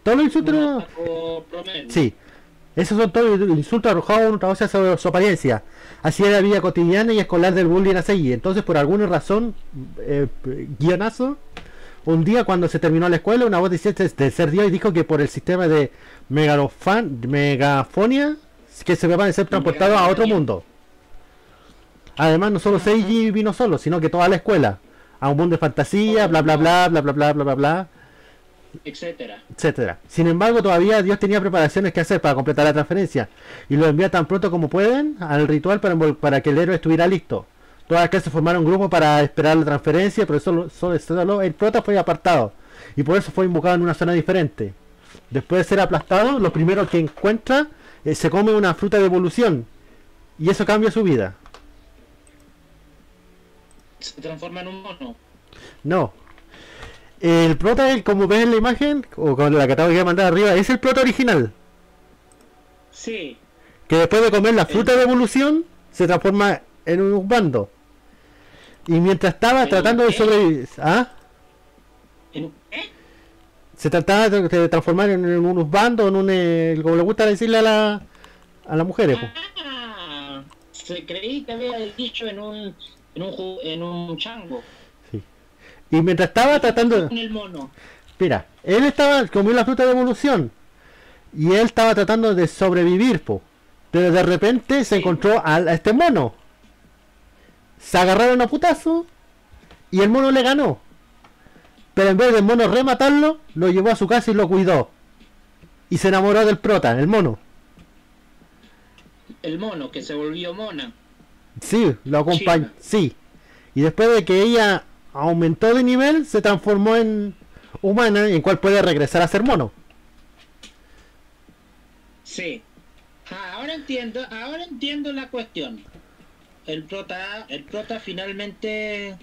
Todos los insultos. Sí, esos son todos los insultos arrojados a un trabajo sobre su apariencia. Así era la vida cotidiana y escolar del bullying a Seiji. Entonces, por alguna razón, eh, guionazo, un día cuando se terminó la escuela, una voz decía de ser Dios y dijo que por el sistema de megalofan, megafonia, que se van a ser transportados a otro mundo. Además, no solo Seiji vino solo, sino que toda la escuela. A un mundo de fantasía, bla bla bla, bla bla bla bla bla bla Etcétera. etcétera. Sin embargo, todavía Dios tenía preparaciones que hacer para completar la transferencia y lo envía tan pronto como pueden al ritual para, que el héroe estuviera listo. Todas las clases formaron un grupo para esperar la transferencia, pero solo, solo, solo el prota fue apartado y por eso fue invocado en una zona diferente. Después de ser aplastado, lo primero que encuentra eh, se come una fruta de evolución y eso cambia su vida. Se transforma en un mono. No. El prota, el- como ves en la imagen, o con la que te voy a mandar arriba, es el prota original. Sí. que después de comer la fruta de evolución se transforma en un bando. Y mientras estaba ¿En tratando de sobrevivir, ¿ah? Se trataba de, transformar en, en un bando, en un, eh, como le gusta decirle a la a las mujeres. Ah, se creí que había dicho en un en un en un chango. Y mientras estaba tratando, En el mono. mira, él estaba comiendo la fruta de evolución y él estaba tratando de sobrevivir, po. Pero de repente se Sí. encontró a, a este mono. Se agarraron a putazo y el mono le ganó. Pero en vez del mono rematarlo, lo llevó a su casa y lo cuidó. Y se enamoró del prota, el mono. El mono que se volvió mona. Sí, lo acompañó. Sí. Y después de que ella aumentó de nivel, se transformó en humana, en cual puede regresar a ser mono. Sí. Ah, ahora entiendo, ahora entiendo la cuestión. El prota, el prota finalmente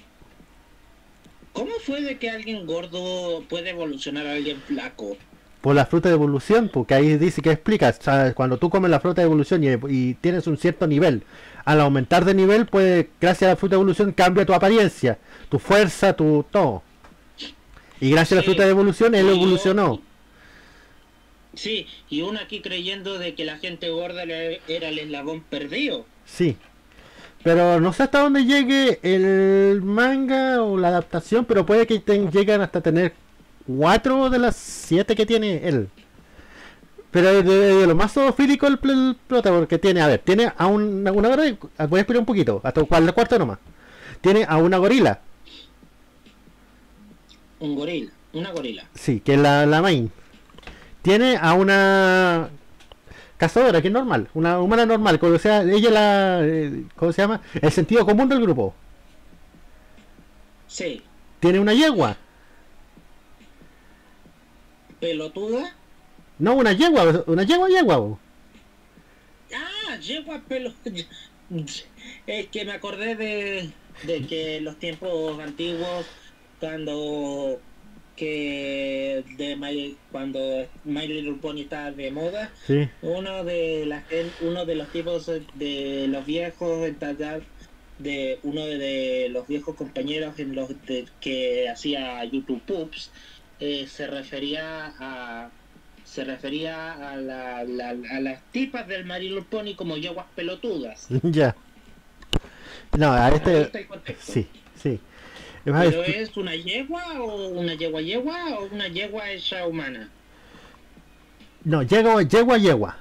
¿Cómo fue de que alguien gordo puede evolucionar a alguien flaco? Por la fruta de evolución, porque ahí dice que explica, o sea, cuando tú comes la fruta de evolución y, y tienes un cierto nivel, al aumentar de nivel, puede, gracias a la fruta de evolución, cambia tu apariencia, tu fuerza, tu todo. Y gracias a la fruta de evolución, él Y yo- evolucionó. Sí, y uno aquí creyendo de que la gente gorda era el eslabón perdido. Sí. Pero no sé hasta dónde llegue el manga o la adaptación, pero puede que ten- lleguen hasta tener cuatro de las siete que tiene él. Pero de, de lo más zoofílico el, el prota, porque tiene, a ver, tiene a una, una gorila, voy a esperar un poquito, hasta el cuarto nomás. Tiene a una gorila, Un gorila, una gorila. sí, que es la, la main. Tiene a una cazadora, que es normal, una humana normal, o sea, ella la, eh, ¿cómo se llama? El sentido común del grupo. Sí, Tiene una yegua. pelotuda. No, una yegua, una yegua yegua. bo. Ah, yegua pelo. *laughs* Es que me acordé de, de que en los tiempos antiguos, cuando que de My- cuando My Little Pony estaba de moda, Sí. uno de la gen- uno de los tipos de los viejos en de uno de los viejos compañeros en los de- que hacía YouTube Poops eh, se refería a se refería a, la- la- a las tipas del My Little Pony como yeguas pelotudas. *laughs* ya. No, a este. Sí, sí. ¿Pero es- una yegua o una yegua yegua o una yegua hecha humana? No, yegua, yegua, yegua.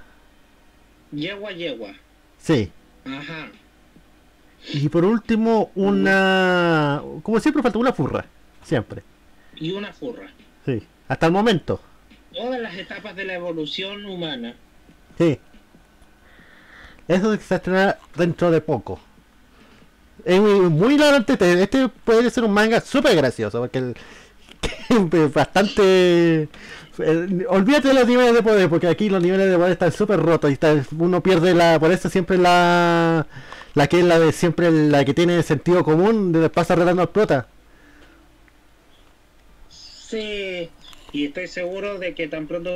Yegua yegua. Sí. Ajá. Y por último, una. Como siempre, falta una furra. Siempre. Y una furra. Sí. Hasta el momento. Todas las etapas de la evolución humana. Sí. Eso se estrenará dentro de poco. Es muy, largo este, este puede ser un manga súper gracioso porque el, *laughs* bastante olvídate de los niveles de poder porque aquí los niveles de poder están súper rotos y está, uno pierde la por eso siempre la la que es la de siempre la que tiene sentido común de pasa retando al prota Sí. Y estoy seguro de que tan pronto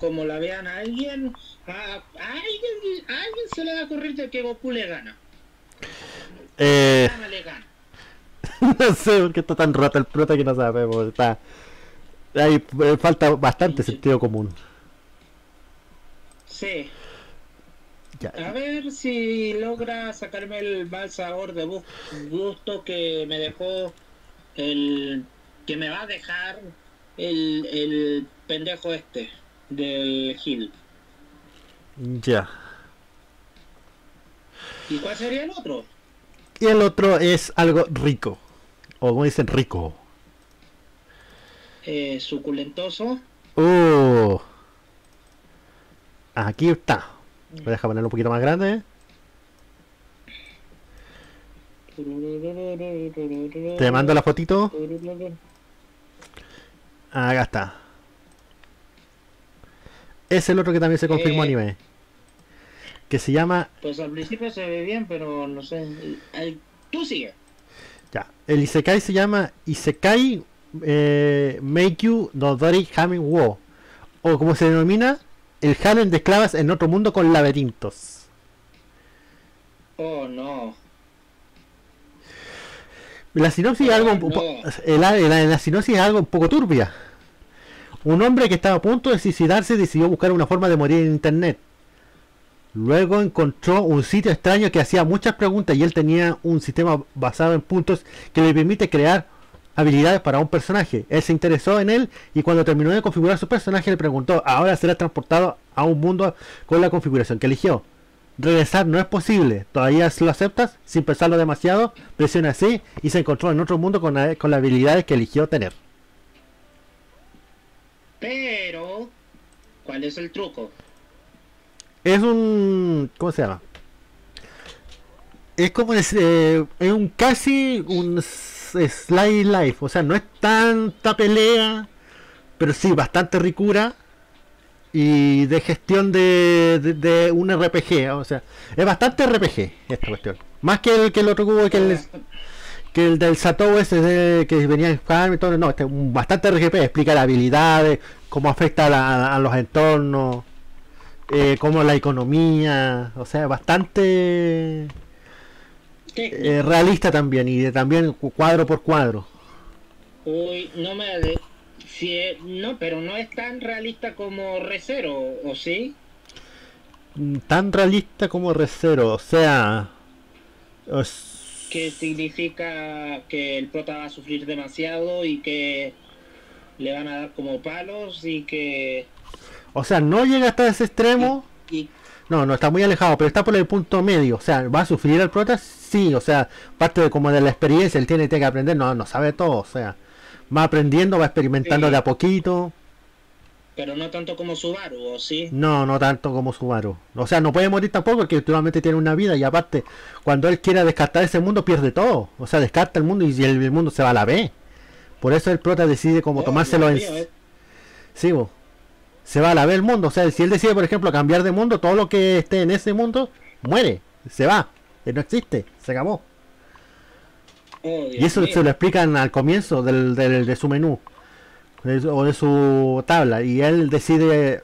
como la vean a alguien, a, alguien, alguien se le va a ocurrir de que Goku le gana. Eh, *laughs* no sé por qué está tan roto el prota que no sabemos está ahí eh, falta bastante sentido común Sí. Ya. A ver si logra sacarme el mal sabor de gusto que me dejó el que me va a dejar el, el pendejo este del Hill. ya ¿Y cuál sería el otro? Y el otro es algo rico. O como dicen, rico. Eh, suculentoso. Uh. Aquí está. Voy a dejar ponerlo un poquito más grande. Te mando la fotito. Acá está. Es el otro que también se confirmó Eh. anime. Que se llama. Pues al principio se ve bien, pero no sé. Tú sigue. Ya. El Isekai se llama Isekai eh, Meikyu no Dori Hamen Wo. O como se denomina, el harem de esclavas en otro mundo con laberintos. Oh no. La sinopsis es algo no. la, la- la sinopsis es algo un poco turbia. Un hombre que estaba a punto de suicidarse decidió buscar una forma de morir en internet. Luego encontró un sitio extraño que hacía muchas preguntas y él tenía un sistema basado en puntos que le permite crear habilidades para un personaje. Él se interesó en él y cuando terminó de configurar su personaje le preguntó, ahora será transportado a un mundo con la configuración que eligió. Regresar no es posible. ¿Todavía lo aceptas? Sin pensarlo demasiado, presiona así y se encontró en otro mundo con, la- con las habilidades que eligió tener. Pero, ¿cuál es el truco? Es un... ¿Cómo se llama? Es como es, eh, es un casi un s- slide life. O sea, no es tanta pelea, pero sí bastante ricura. Y de gestión de, de, de un RPG. O sea, es bastante RPG esta cuestión. Más que el, que el otro cubo que el, que el del Satou ese de- que venía en Farm y no, este bastante RGP, explica las habilidades, cómo afecta a, la- a los entornos, eh, cómo la economía, o sea, bastante eh, realista también y de- también cu- cuadro por cuadro. Uy, no me... de- Si es- no, pero no es tan realista como Recero, ¿o sí? Mm, Tan realista como Recero, o sea, os- Que significa que el prota va a sufrir demasiado y que le van a dar como palos y que... o sea, no llega hasta ese extremo. Y, No, no está muy alejado, pero está por el punto medio. O sea, ¿va a sufrir el prota? Sí, o sea, parte de como de la experiencia, él tiene, tiene que aprender, no, no sabe todo, o sea, va aprendiendo, va experimentando Sí. de a poquito. pero no tanto como Subaru, ¿o sí? No, no tanto como Subaru. O sea, no puede morir tampoco porque actualmente tiene una vida y aparte, cuando él quiera descartar ese mundo, pierde todo. O sea, descarta el mundo y el, el mundo se va a la B. Por eso el prota decide como Oh, tomárselo en... Eh. Sí, bo. Se va a la B el mundo. O sea, si él decide, por ejemplo, cambiar de mundo, todo lo que esté en ese mundo muere, se va, eh, no existe, se acabó. Oh, Y eso mío. se lo explican al comienzo del, del- de su menú de o de su tabla. Y él decide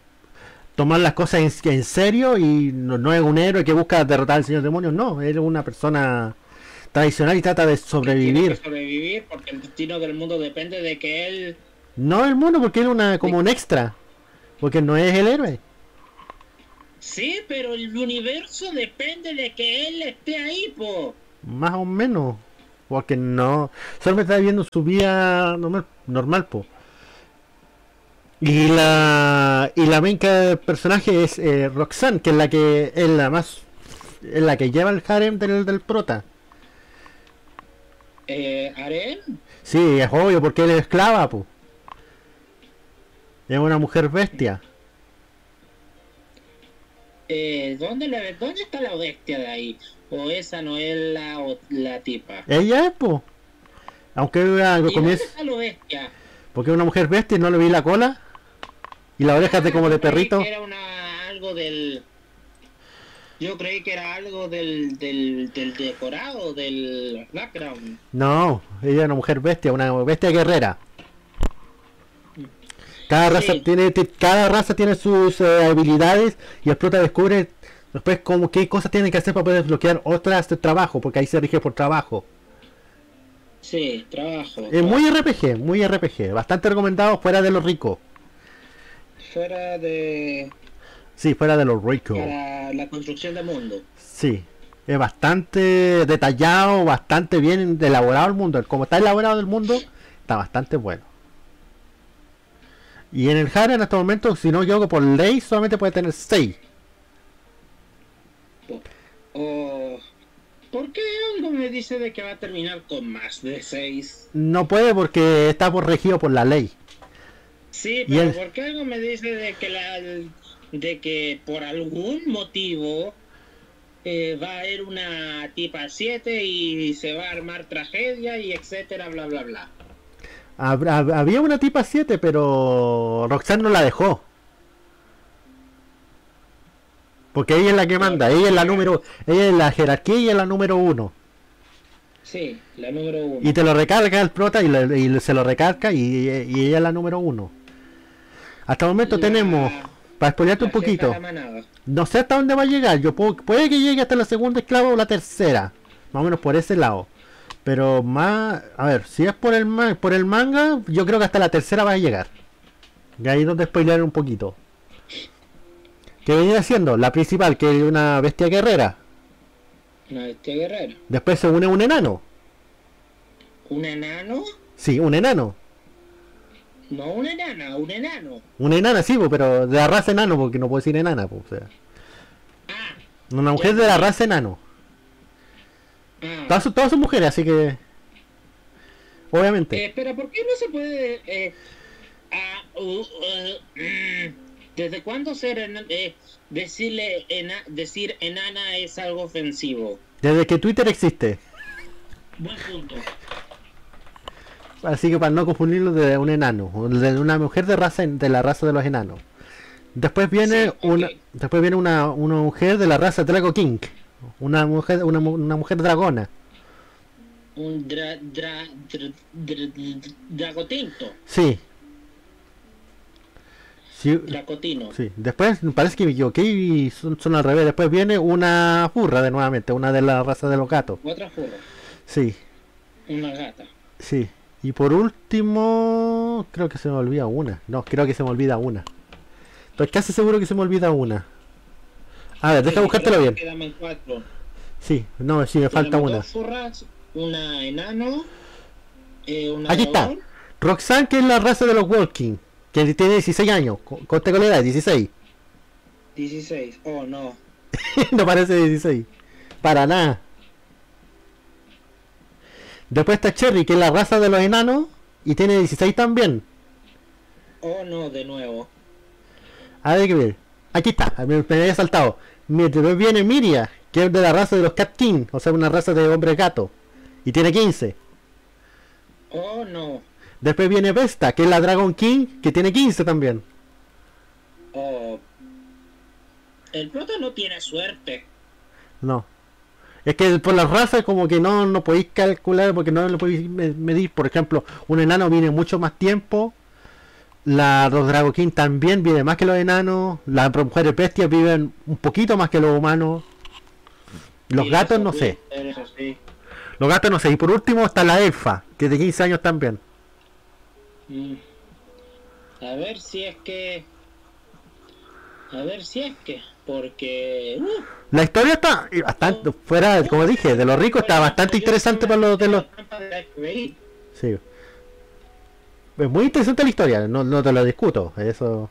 tomar las cosas en, en serio y no, no es un héroe que busca derrotar al señor demonio, no, él es una persona tradicional y trata de Tiene sobrevivir. que sobrevivir porque el destino del mundo depende de que él. No el mundo, porque él es una, como un extra. Porque no es el héroe. Sí, pero el universo depende de que él esté ahí, po. Más o menos. Porque no. Solamente está viviendo su vida normal, normal po. Y la. Y la main ca- personaje es eh, Roxanne, que es la que es la más. Es la que lleva el harem del, del prota. Eh, ¿Aren? Sí, es obvio, porque él es esclava, po. Es una mujer bestia. Eh, ¿dónde, le- ¿Dónde está la bestia de ahí? ¿O esa no es la, o- la tipa? Ella es, po. Aunque era- ¿Y dónde comienza. está la bestia? Porque es una mujer bestia y no le vi la cola. Y las orejas de como de perrito. era una, algo del... Yo creí que era algo del, del, del decorado, del background. No, ella es una mujer bestia, una bestia guerrera. Cada raza Sí. tiene, ti- cada raza tiene sus eh, habilidades y el prota descubre después como qué cosas tiene que hacer para poder desbloquear otras de trabajo, porque ahí se rige por trabajo. Sí, trabajo. Es muy RPG, muy RPG, bastante recomendado fuera de lo rico. Fuera de... Sí, fuera de lo rico. Para la construcción del mundo. Sí, es bastante detallado, bastante bien elaborado el mundo. Como está elaborado el mundo, está bastante bueno. Y en el Harem en este momento, si no yo por ley, solamente puede tener 6. O... ¿Por qué algo me dice de que va a terminar con más de seis? No puede porque está regido por la ley. Sí, pero el- ¿por qué algo me dice de que la de que por algún motivo eh, va a haber una tipa 7 y se va a armar tragedia y etcétera, bla bla bla? Hab- hab- Había una tipa 7, pero Roxanne no la dejó. Porque ella es la que manda, ella es la número, ella es la jerarquía y ella es la número uno. Sí, la número uno. Y te lo recarga el prota y, le- y se lo recarga y, y ella es la número uno. Hasta el momento La- tenemos, para spoilearte un la poquito, la no sé hasta dónde va a llegar, yo puedo, puede que llegue hasta la segunda esclava o la tercera, más o menos por ese lado. Pero más, a ver, si es por el, ma- por el manga, yo creo que hasta la tercera va a llegar. Y ahí es donde spoilear un poquito. Que venía siendo la principal, que es una bestia guerrera. Una bestia guerrera. Después se une un enano. ¿Un enano? Sí, un enano. No una enana, un enano. Una enana, sí, pero de la raza enano, porque no puedo decir enana, o sea. Ah, Una mujer de la raza enano. Ah. Todas, son- todas son mujeres, así que. Eh, Obviamente. espera, ¿por qué no se puede... eh, ah, uh, uh, mm, ¿Desde cuándo ser eh, decirle ena- decir enana es algo ofensivo? Desde que Twitter existe. Buen punto. Así que para no confundirlo de un enano. De una mujer de raza de la raza de los enanos. Después viene Sí, una. Después viene una, una mujer de la raza Drago King. Una mujer, una, una mujer dragona. Un dra, dra, dra. Sí. Sí, Dracotino. sí. Después parece que me equivoqué y son, son al revés. Después viene una furra de nuevamente, una de la raza de los gatos. Otra furra. Sí. Una gata. Sí. Y por último, creo que se me olvida una. No, creo que se me olvida una. Estoy casi seguro que se me olvida una. A ver, deja buscártelo bien. cuatro. Sí, no, sí, me falta una. Dos furras, una enano, eh, una Aquí está. Roxanne, que es la raza de los Walking, que tiene 16 años. Co- Conste con la edad, 16. 16. Oh, no. *laughs* no parece 16. Para nada. Después está Cherry, que es la raza de los enanos, y tiene 16 también. Oh, no, de nuevo. A ver que ver. Aquí está, me, me había saltado. Mientras viene Miria, que es de la raza de los Cat King, o sea, una raza de hombre gato. Y tiene 15. Oh, no. Después viene Vesta, que es la Dragon King, que tiene 15 también. Oh. El prota no tiene suerte. No. Es que por las razas como que no, no podéis calcular porque no lo podéis me- medir. Por ejemplo, un enano viene mucho más tiempo. La, los Dragon King también viven más que los enanos. Las mujeres bestias viven un poquito más que los humanos. Los Sí, gatos no sí, sé. Sí. Los gatos no sé. Y por último está la elfa, que es de 15 años también. Mm. A ver si es que. A ver si es que. Porque. uh, La historia está bastante, fuera, como dije, de los ricos está bastante interesante para los de los... Sí. Es muy interesante la historia, no, no te lo discuto, eso...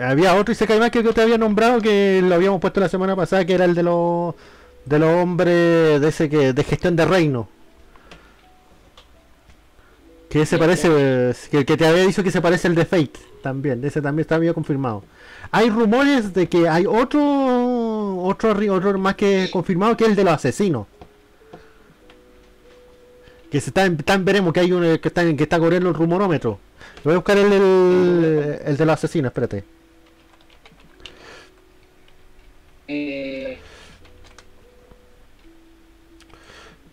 Había otro Isekai más que yo te había nombrado que lo habíamos puesto la semana pasada, que era el de los de los hombres de ese que de gestión de reino. Que se parece, que, que te había dicho que se parece el de Fate también, ese también está bien confirmado. Hay rumores de que hay otro otro otro más que confirmado que es el de los asesinos. Que se está en, está en veremos que hay uno que está que está corriendo el rumorómetro. Voy a buscar el, el, el de los asesinos, espérate.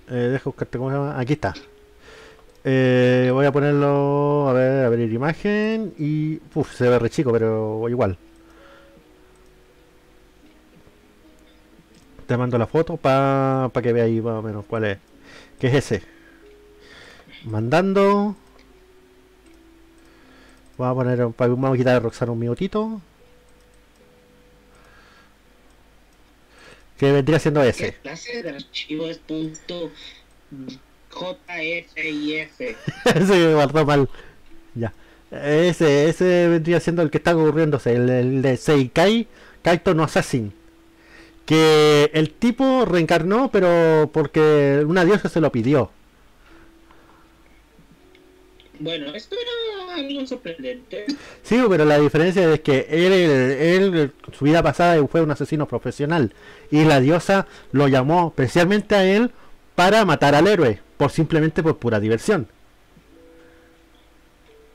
Eh, deja buscarte cómo se llama. Aquí está. Eh, voy a ponerlo. A ver, abrir imagen. Y. Uf, se ve re chico, pero igual. Te mando la foto para que veáis más o menos cuál es. ¿Qué es ese? Mandando. Vamos a poner. Vamos a quitar a Roxana un minutito. Que vendría siendo ¿Qué ese. clase de archivo es punto JFIF? *laughs* Ese guardó mal. Ya. Ese, ese vendría siendo el que está ocurriéndose, el, el de Seikai Kaito no Assassin. Que el tipo reencarnó, pero porque una diosa se lo pidió. Bueno, esto era algo sorprendente. Sí, pero la diferencia es que él, él, su vida pasada fue un asesino profesional. Y la diosa lo llamó especialmente a él para matar al héroe. Por simplemente por pura diversión.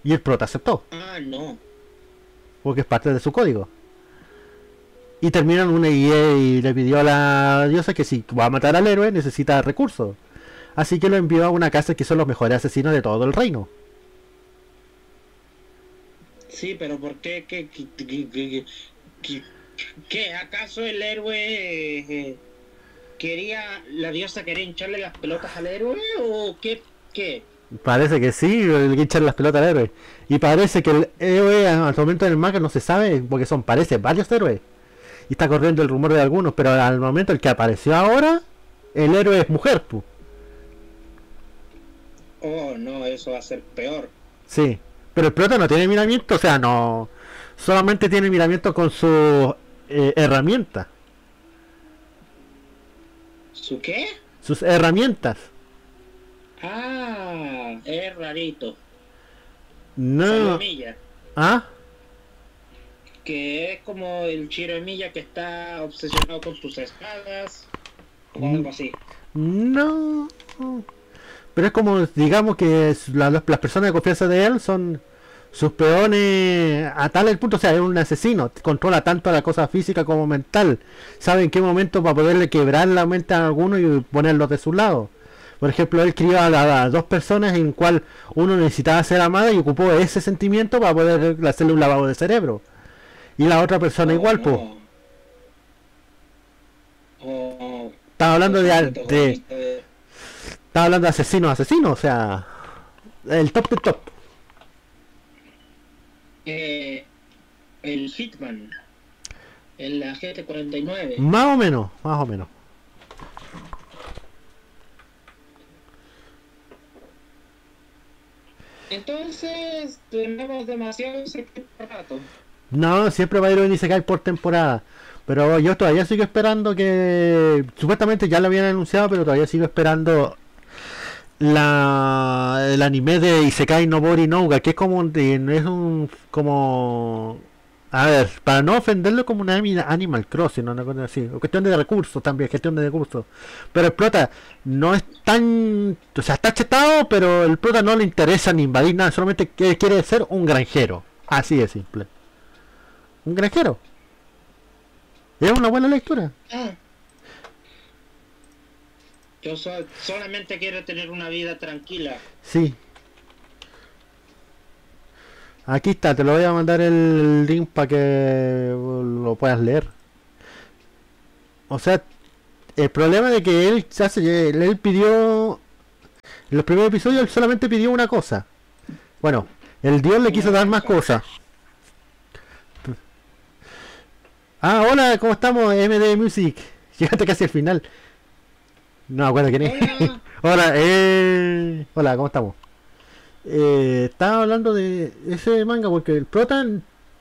Y el prota aceptó. Ah, no. porque es parte de su código. Y terminan una y, y le pidió a la diosa que si va a matar al héroe necesita recursos. Así que lo envió a una casa que son los mejores asesinos de todo el reino. Sí, pero ¿por qué? ¿Qué, qué, qué, acaso el héroe eh, quería, la diosa quería hincharle las pelotas al héroe o qué? ¿Qué? Parece que sí, echan las pelotas al héroe. Y parece que el héroe al momento del manga no se sabe, porque son, parece, varios héroes. Y está corriendo el rumor de algunos, pero al momento el que apareció ahora, el héroe es mujer, pu. Oh, no, eso va a ser peor. Sí, pero el prota no tiene miramiento, o sea, no. Solamente tiene miramiento con sus eh, herramientas. ¿Su qué? Sus herramientas. Ah, es rarito. No. Salomilla, ¿Ah? que es como el Chiromilla que está obsesionado con sus espadas o Mm. algo así. No. Pero es como, digamos que la- las personas de confianza de él son sus peones a tal el punto, o sea, es un asesino, controla tanto la cosa física como mental, sabe en qué momento para poderle quebrar la mente a alguno y ponerlos de su lado. Por ejemplo, él crió a, a dos personas en cual uno necesitaba ser amada y ocupó ese sentimiento para poder hacerle un lavado de cerebro. Y la otra persona igual, pues. Oh, Estaba hablando de, de- estaba hablando de asesinos, asesinos, o sea, el top del top. Eh, el Hitman, el agente 49. Más o menos, más o menos. Entonces, tenemos demasiado rato. No, siempre va a ir un Isekai por temporada. Pero yo todavía sigo esperando que. Supuestamente ya lo habían anunciado, pero todavía sigo esperando la el anime de Isekai Nobori Nouga, que es como es un como a ver, para no ofenderlo como una Animal Crossing, no una cosa así, o cuestión de recursos también, gestión de recursos. Pero el prota no es tan, o sea, está chetado, pero el prota no le interesa ni invadir nada, solamente quiere ser un granjero, así de simple. Un granjero. Es una buena lectura. Ah. Yo so- solamente quiero tener una vida tranquila. Sí. Aquí está, te lo voy a mandar el link para que lo puedas leer. O sea, el problema de que él hace, él pidió en los primeros episodios él solamente pidió una cosa. Bueno, el dios le quiso dar más cosas. Ah, hola, ¿cómo estamos? MD Music. *laughs* Llegaste casi al final. No me acuerdo quién es. Hola. *laughs* hola, eh... Hola, ¿cómo estamos? Eh, estaba hablando de ese manga porque el prota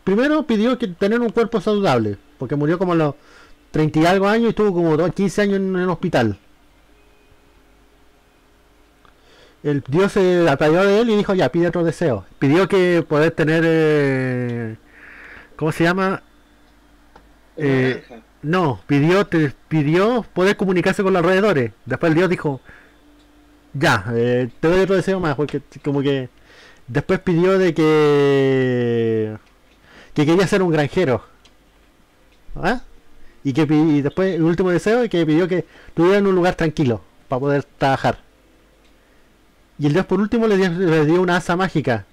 primero pidió que tener un cuerpo saludable, porque murió como a los 30 y algo años y estuvo como dos- 15 años en el hospital. El dios se atrayó de él y dijo ya, pide otro deseo. Pidió que poder tener... eh, ¿Cómo se llama? Eh. No, pidió, te, pidió poder comunicarse con los alrededores. Después el dios dijo, ya, eh, te doy otro deseo más, porque como que después pidió de que que quería ser un granjero. ¿Ah? Y que y después el último deseo es que pidió que tuvieran un lugar tranquilo para poder trabajar. Y el dios por último le dio, le dio una asa mágica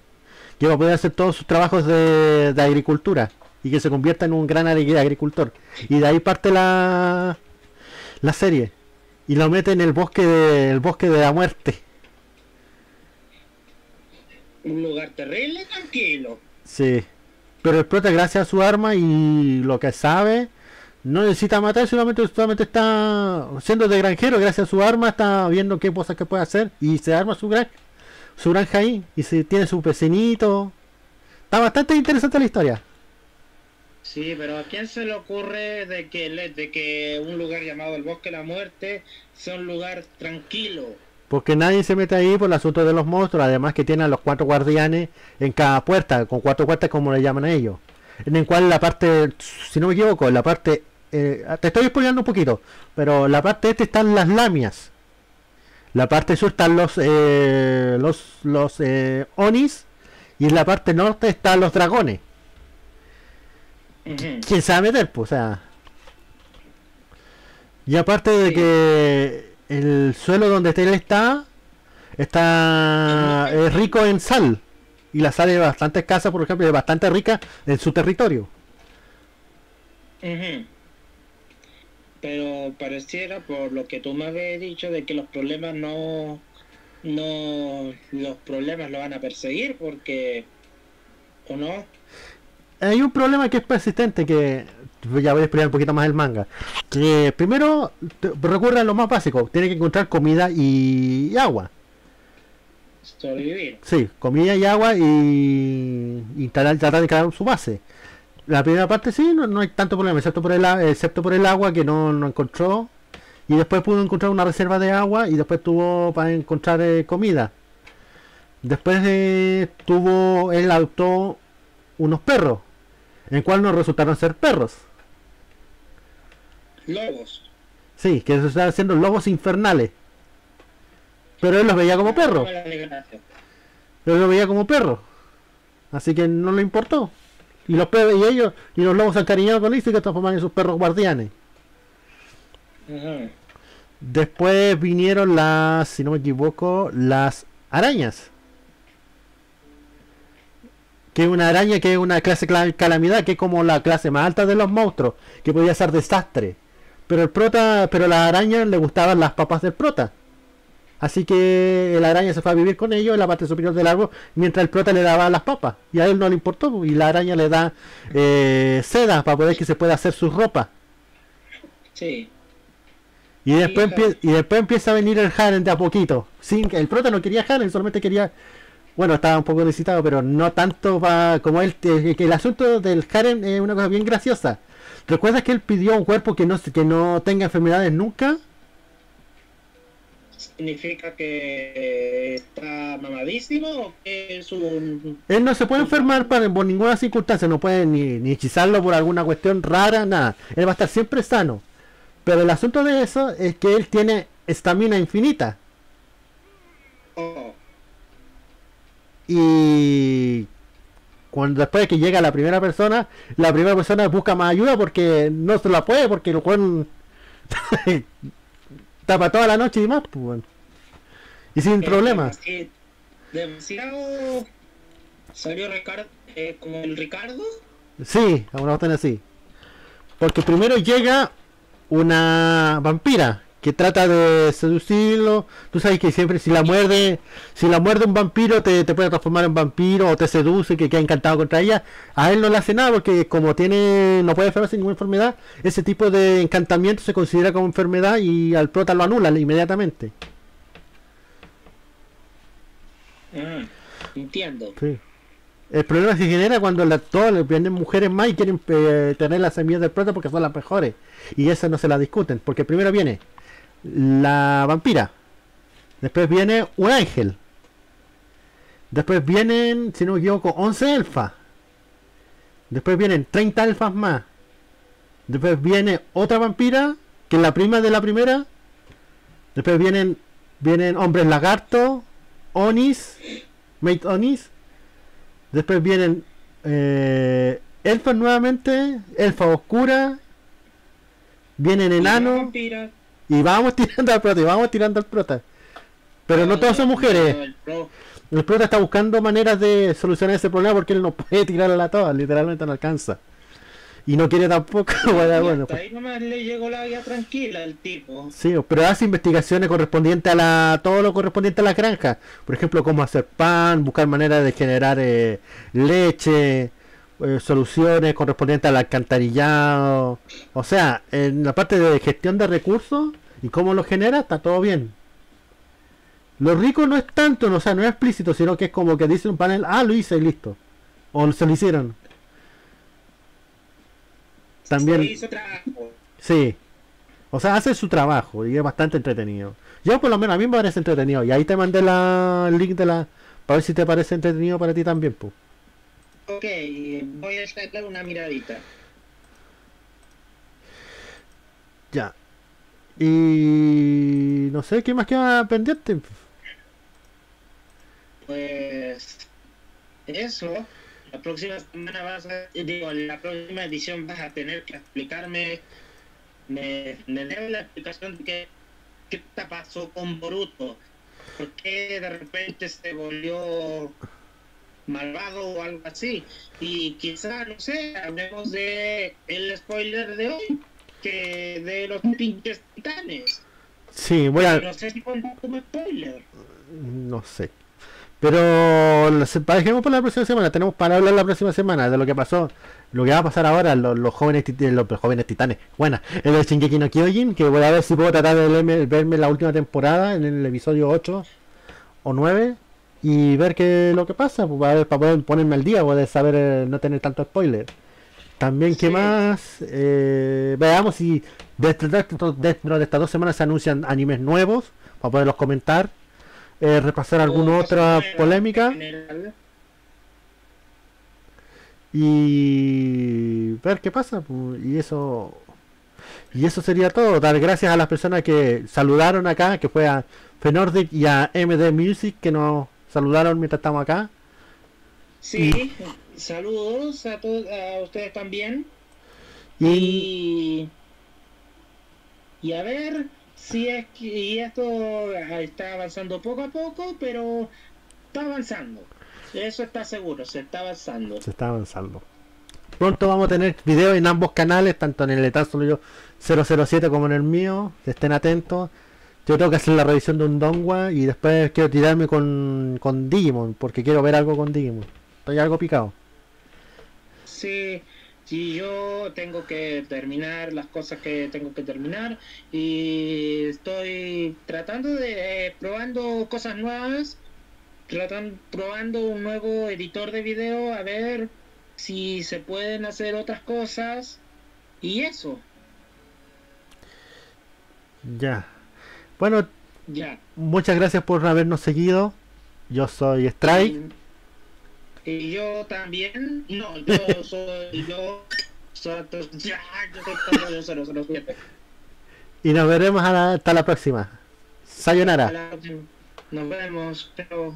que va a poder hacer todos sus trabajos de, de agricultura y que se convierta en un gran agri- agricultor. Y de ahí parte la la serie y lo mete en el bosque de, el bosque de la muerte. Un lugar terrible, tranquilo. Sí. Pero el prota gracias a su arma y lo que sabe no necesita matar, solamente, solamente está siendo de granjero, gracias a su arma está viendo qué cosas que puede hacer y se arma su granja, su granja ahí y se tiene su pecinito. Está bastante interesante la historia. Sí, pero ¿a quién se le ocurre de que, de que un lugar llamado el Bosque de la Muerte sea un lugar tranquilo? Porque nadie se mete ahí por el asunto de los monstruos, además que tiene a los cuatro guardianes en cada puerta, con cuatro puertas como le llaman a ellos. En el cual la parte, si no me equivoco, la parte, eh, te estoy spoileando un poquito, pero la parte este están las lamias. La parte sur están los, eh, los, los eh, onis y en la parte norte están los dragones. ¿Quién a meter? Pues, o sea. Y aparte de Sí. que el suelo donde él está está es rico en sal. Y la sal es bastante escasa, por ejemplo, es bastante rica en su territorio. Ujú. Pero pareciera, por lo que tú me habías dicho, de que los problemas no... No... Los problemas lo van a perseguir porque... ¿O no? Hay un problema que es persistente, que ya voy a explicar un poquito más el manga. Que primero recurre a lo más básico, tiene que encontrar comida y, y agua. Sobrevivir. Sí, comida y agua y instalar, tratar de crear su base. La primera parte sí, no, no hay tanto problema, excepto por el, excepto por el agua que no, no encontró. Y después pudo encontrar una reserva de agua y después tuvo para encontrar eh, comida. Después eh, tuvo, él adoptó unos perros, en cual no resultaron ser perros. Lobos. Sí, que se estaban haciendo lobos infernales. Pero él los veía como perros. Mala desgracia. Yo lo veía como perro. Así que no le importó. Y los perros y ellos y los lobos se encariñaron con él y se transformaron en sus perros guardianes. Después vinieron las, si no me equivoco, las arañas. Que es una araña que es una clase cla- calamidad, que es como la clase más alta de los monstruos, que podía ser desastre. Pero el prota, pero a las arañas le gustaban las papas del prota. Así que la araña se fue a vivir con ellos en la parte superior del árbol, mientras el prota le daba las papas. Y a él no le importó, y la araña le da eh, seda para poder que se pueda hacer su ropa. Sí. Y después, Hija. empie- y después empieza a venir el Harem de a poquito. Sin, el prota no quería Harem, solamente quería. Bueno, estaba un poco necesitado, pero no tanto para como él. eh, que el asunto del Harem es una cosa bien graciosa. ¿Recuerdas que él pidió un cuerpo que no, que no tenga enfermedades nunca? ¿Significa que está mamadísimo o que es un... Él no se puede enfermar para, por ninguna circunstancia, no puede ni, ni hechizarlo por alguna cuestión rara, nada. Él va a estar siempre sano. Pero el asunto de eso es que él tiene estamina infinita. Oh, Y cuando después de que llega la primera persona, la primera persona busca más ayuda porque no se la puede, porque el *laughs* tapa toda la noche y más, pues, bueno. Y sin eh, problemas. demasi- Demasiado... Salió Ricardo, eh, como el Ricardo. Sí, a una así. Porque primero llega una vampira que trata de seducirlo. Tú sabes que siempre si la muerde, si la muerde un vampiro te, te puede transformar en vampiro o te seduce, que queda encantado contra ella. A él no le hace nada porque como tiene, no puede enfermarse ninguna enfermedad, ese tipo de encantamiento se considera como enfermedad y al prota lo anula inmediatamente. Ah, entiendo. Sí. El problema se genera cuando la, todas vienen mujeres más y quieren eh, tener las semillas del prota porque son las mejores. Y esas no se las discuten. Porque primero viene la vampira. Después viene un ángel. Después vienen, si no me equivoco, 11 elfas. Después vienen 30 elfas más. Después viene otra vampira, que es la prima de la primera. Después vienen vienen hombres lagarto, onis, mate onis. Después vienen eh, elfas nuevamente, elfa oscura. Vienen enanos. Vampira. Y vamos *laughs* tirando al prota, y vamos tirando al prota. Pero no todas son mujeres. el pro- El prota está buscando maneras de solucionar ese problema porque él no puede tirarla a todas, literalmente no alcanza. Y no quiere tampoco. *laughs* bueno, bueno, hasta pues, ahí nomás le llegó la vida tranquila al tipo. sí, pero hace investigaciones correspondientes a la todo lo correspondiente a la granja. Por ejemplo, cómo hacer pan, buscar maneras de generar eh, leche, eh, soluciones correspondientes al alcantarillado. O sea, en la parte de gestión de recursos y cómo lo genera, está todo bien. Lo rico no es tanto, no, o sea, no es explícito, sino que es como que dice un panel, ah, lo hice y listo. O se lo hicieron. También, Se hizo trabajo. sí. O sea, hace su trabajo y es bastante entretenido. Yo por lo menos a mí me parece entretenido. Y ahí te mandé la, el link de la... Para ver si te parece entretenido para ti también, pues. Ok, voy a echarle una miradita. Ya. Y... No sé, ¿qué más queda pendiente? Pues eso, la próxima semana vas a, digo, en la próxima edición vas a tener que explicarme, me, me debe la explicación de qué, qué te pasó con Boruto, por qué de repente se volvió malvado o algo así, y quizá, no sé, hablemos de el spoiler de hoy, que de los pinches titanes, Sí, voy a... no sé si como spoiler. No sé. Pero dejemos por la próxima semana. Tenemos para hablar la próxima semana de lo que pasó. Lo que va a pasar ahora, los, los jóvenes los, jóvenes titanes. Bueno, el de Shingeki no Kyojin, que voy a ver si puedo tratar de verme, verme la última temporada en el episodio 8 o 9 y ver qué lo que pasa, pues, para, ver- para poder ponerme al día, poder saber eh, no tener tanto spoiler. También, ¿qué Sí. más? Eh, veamos si dentro, dentro- de estas dos semanas se anuncian animes nuevos para poderlos comentar. Eh, repasar alguna O otra polémica y ver qué pasa. pues, Y eso y eso sería todo. Dar gracias a las personas que saludaron acá, que fue a Fenordic y a MD Music que nos saludaron mientras estamos acá. Sí, saludos a todos, a ustedes también. Y Y, y a ver si es que y esto está avanzando poco a poco, pero está avanzando. Eso está seguro, se está avanzando. se está avanzando. Pronto vamos a tener videos en ambos canales, tanto en el Etazo yo 007 como en el mío. Estén atentos. Yo tengo que hacer la revisión de un Dongwa y después quiero tirarme con, con Digimon, porque quiero ver algo con Digimon. Estoy algo picado. Sí, sí, yo tengo que terminar las cosas que tengo que terminar y estoy tratando de probando cosas nuevas, tratan, probando un nuevo editor de video a ver si se pueden hacer otras cosas y eso, Ya. Bueno, ya. muchas gracias por habernos seguido. Yo soy Strike. Y yo también, no, yo *laughs* soy yo, soy, ya, yo soy todo, yo soy, soy, Y nos veremos la- hasta la próxima. Sayonara. Nos vemos, pero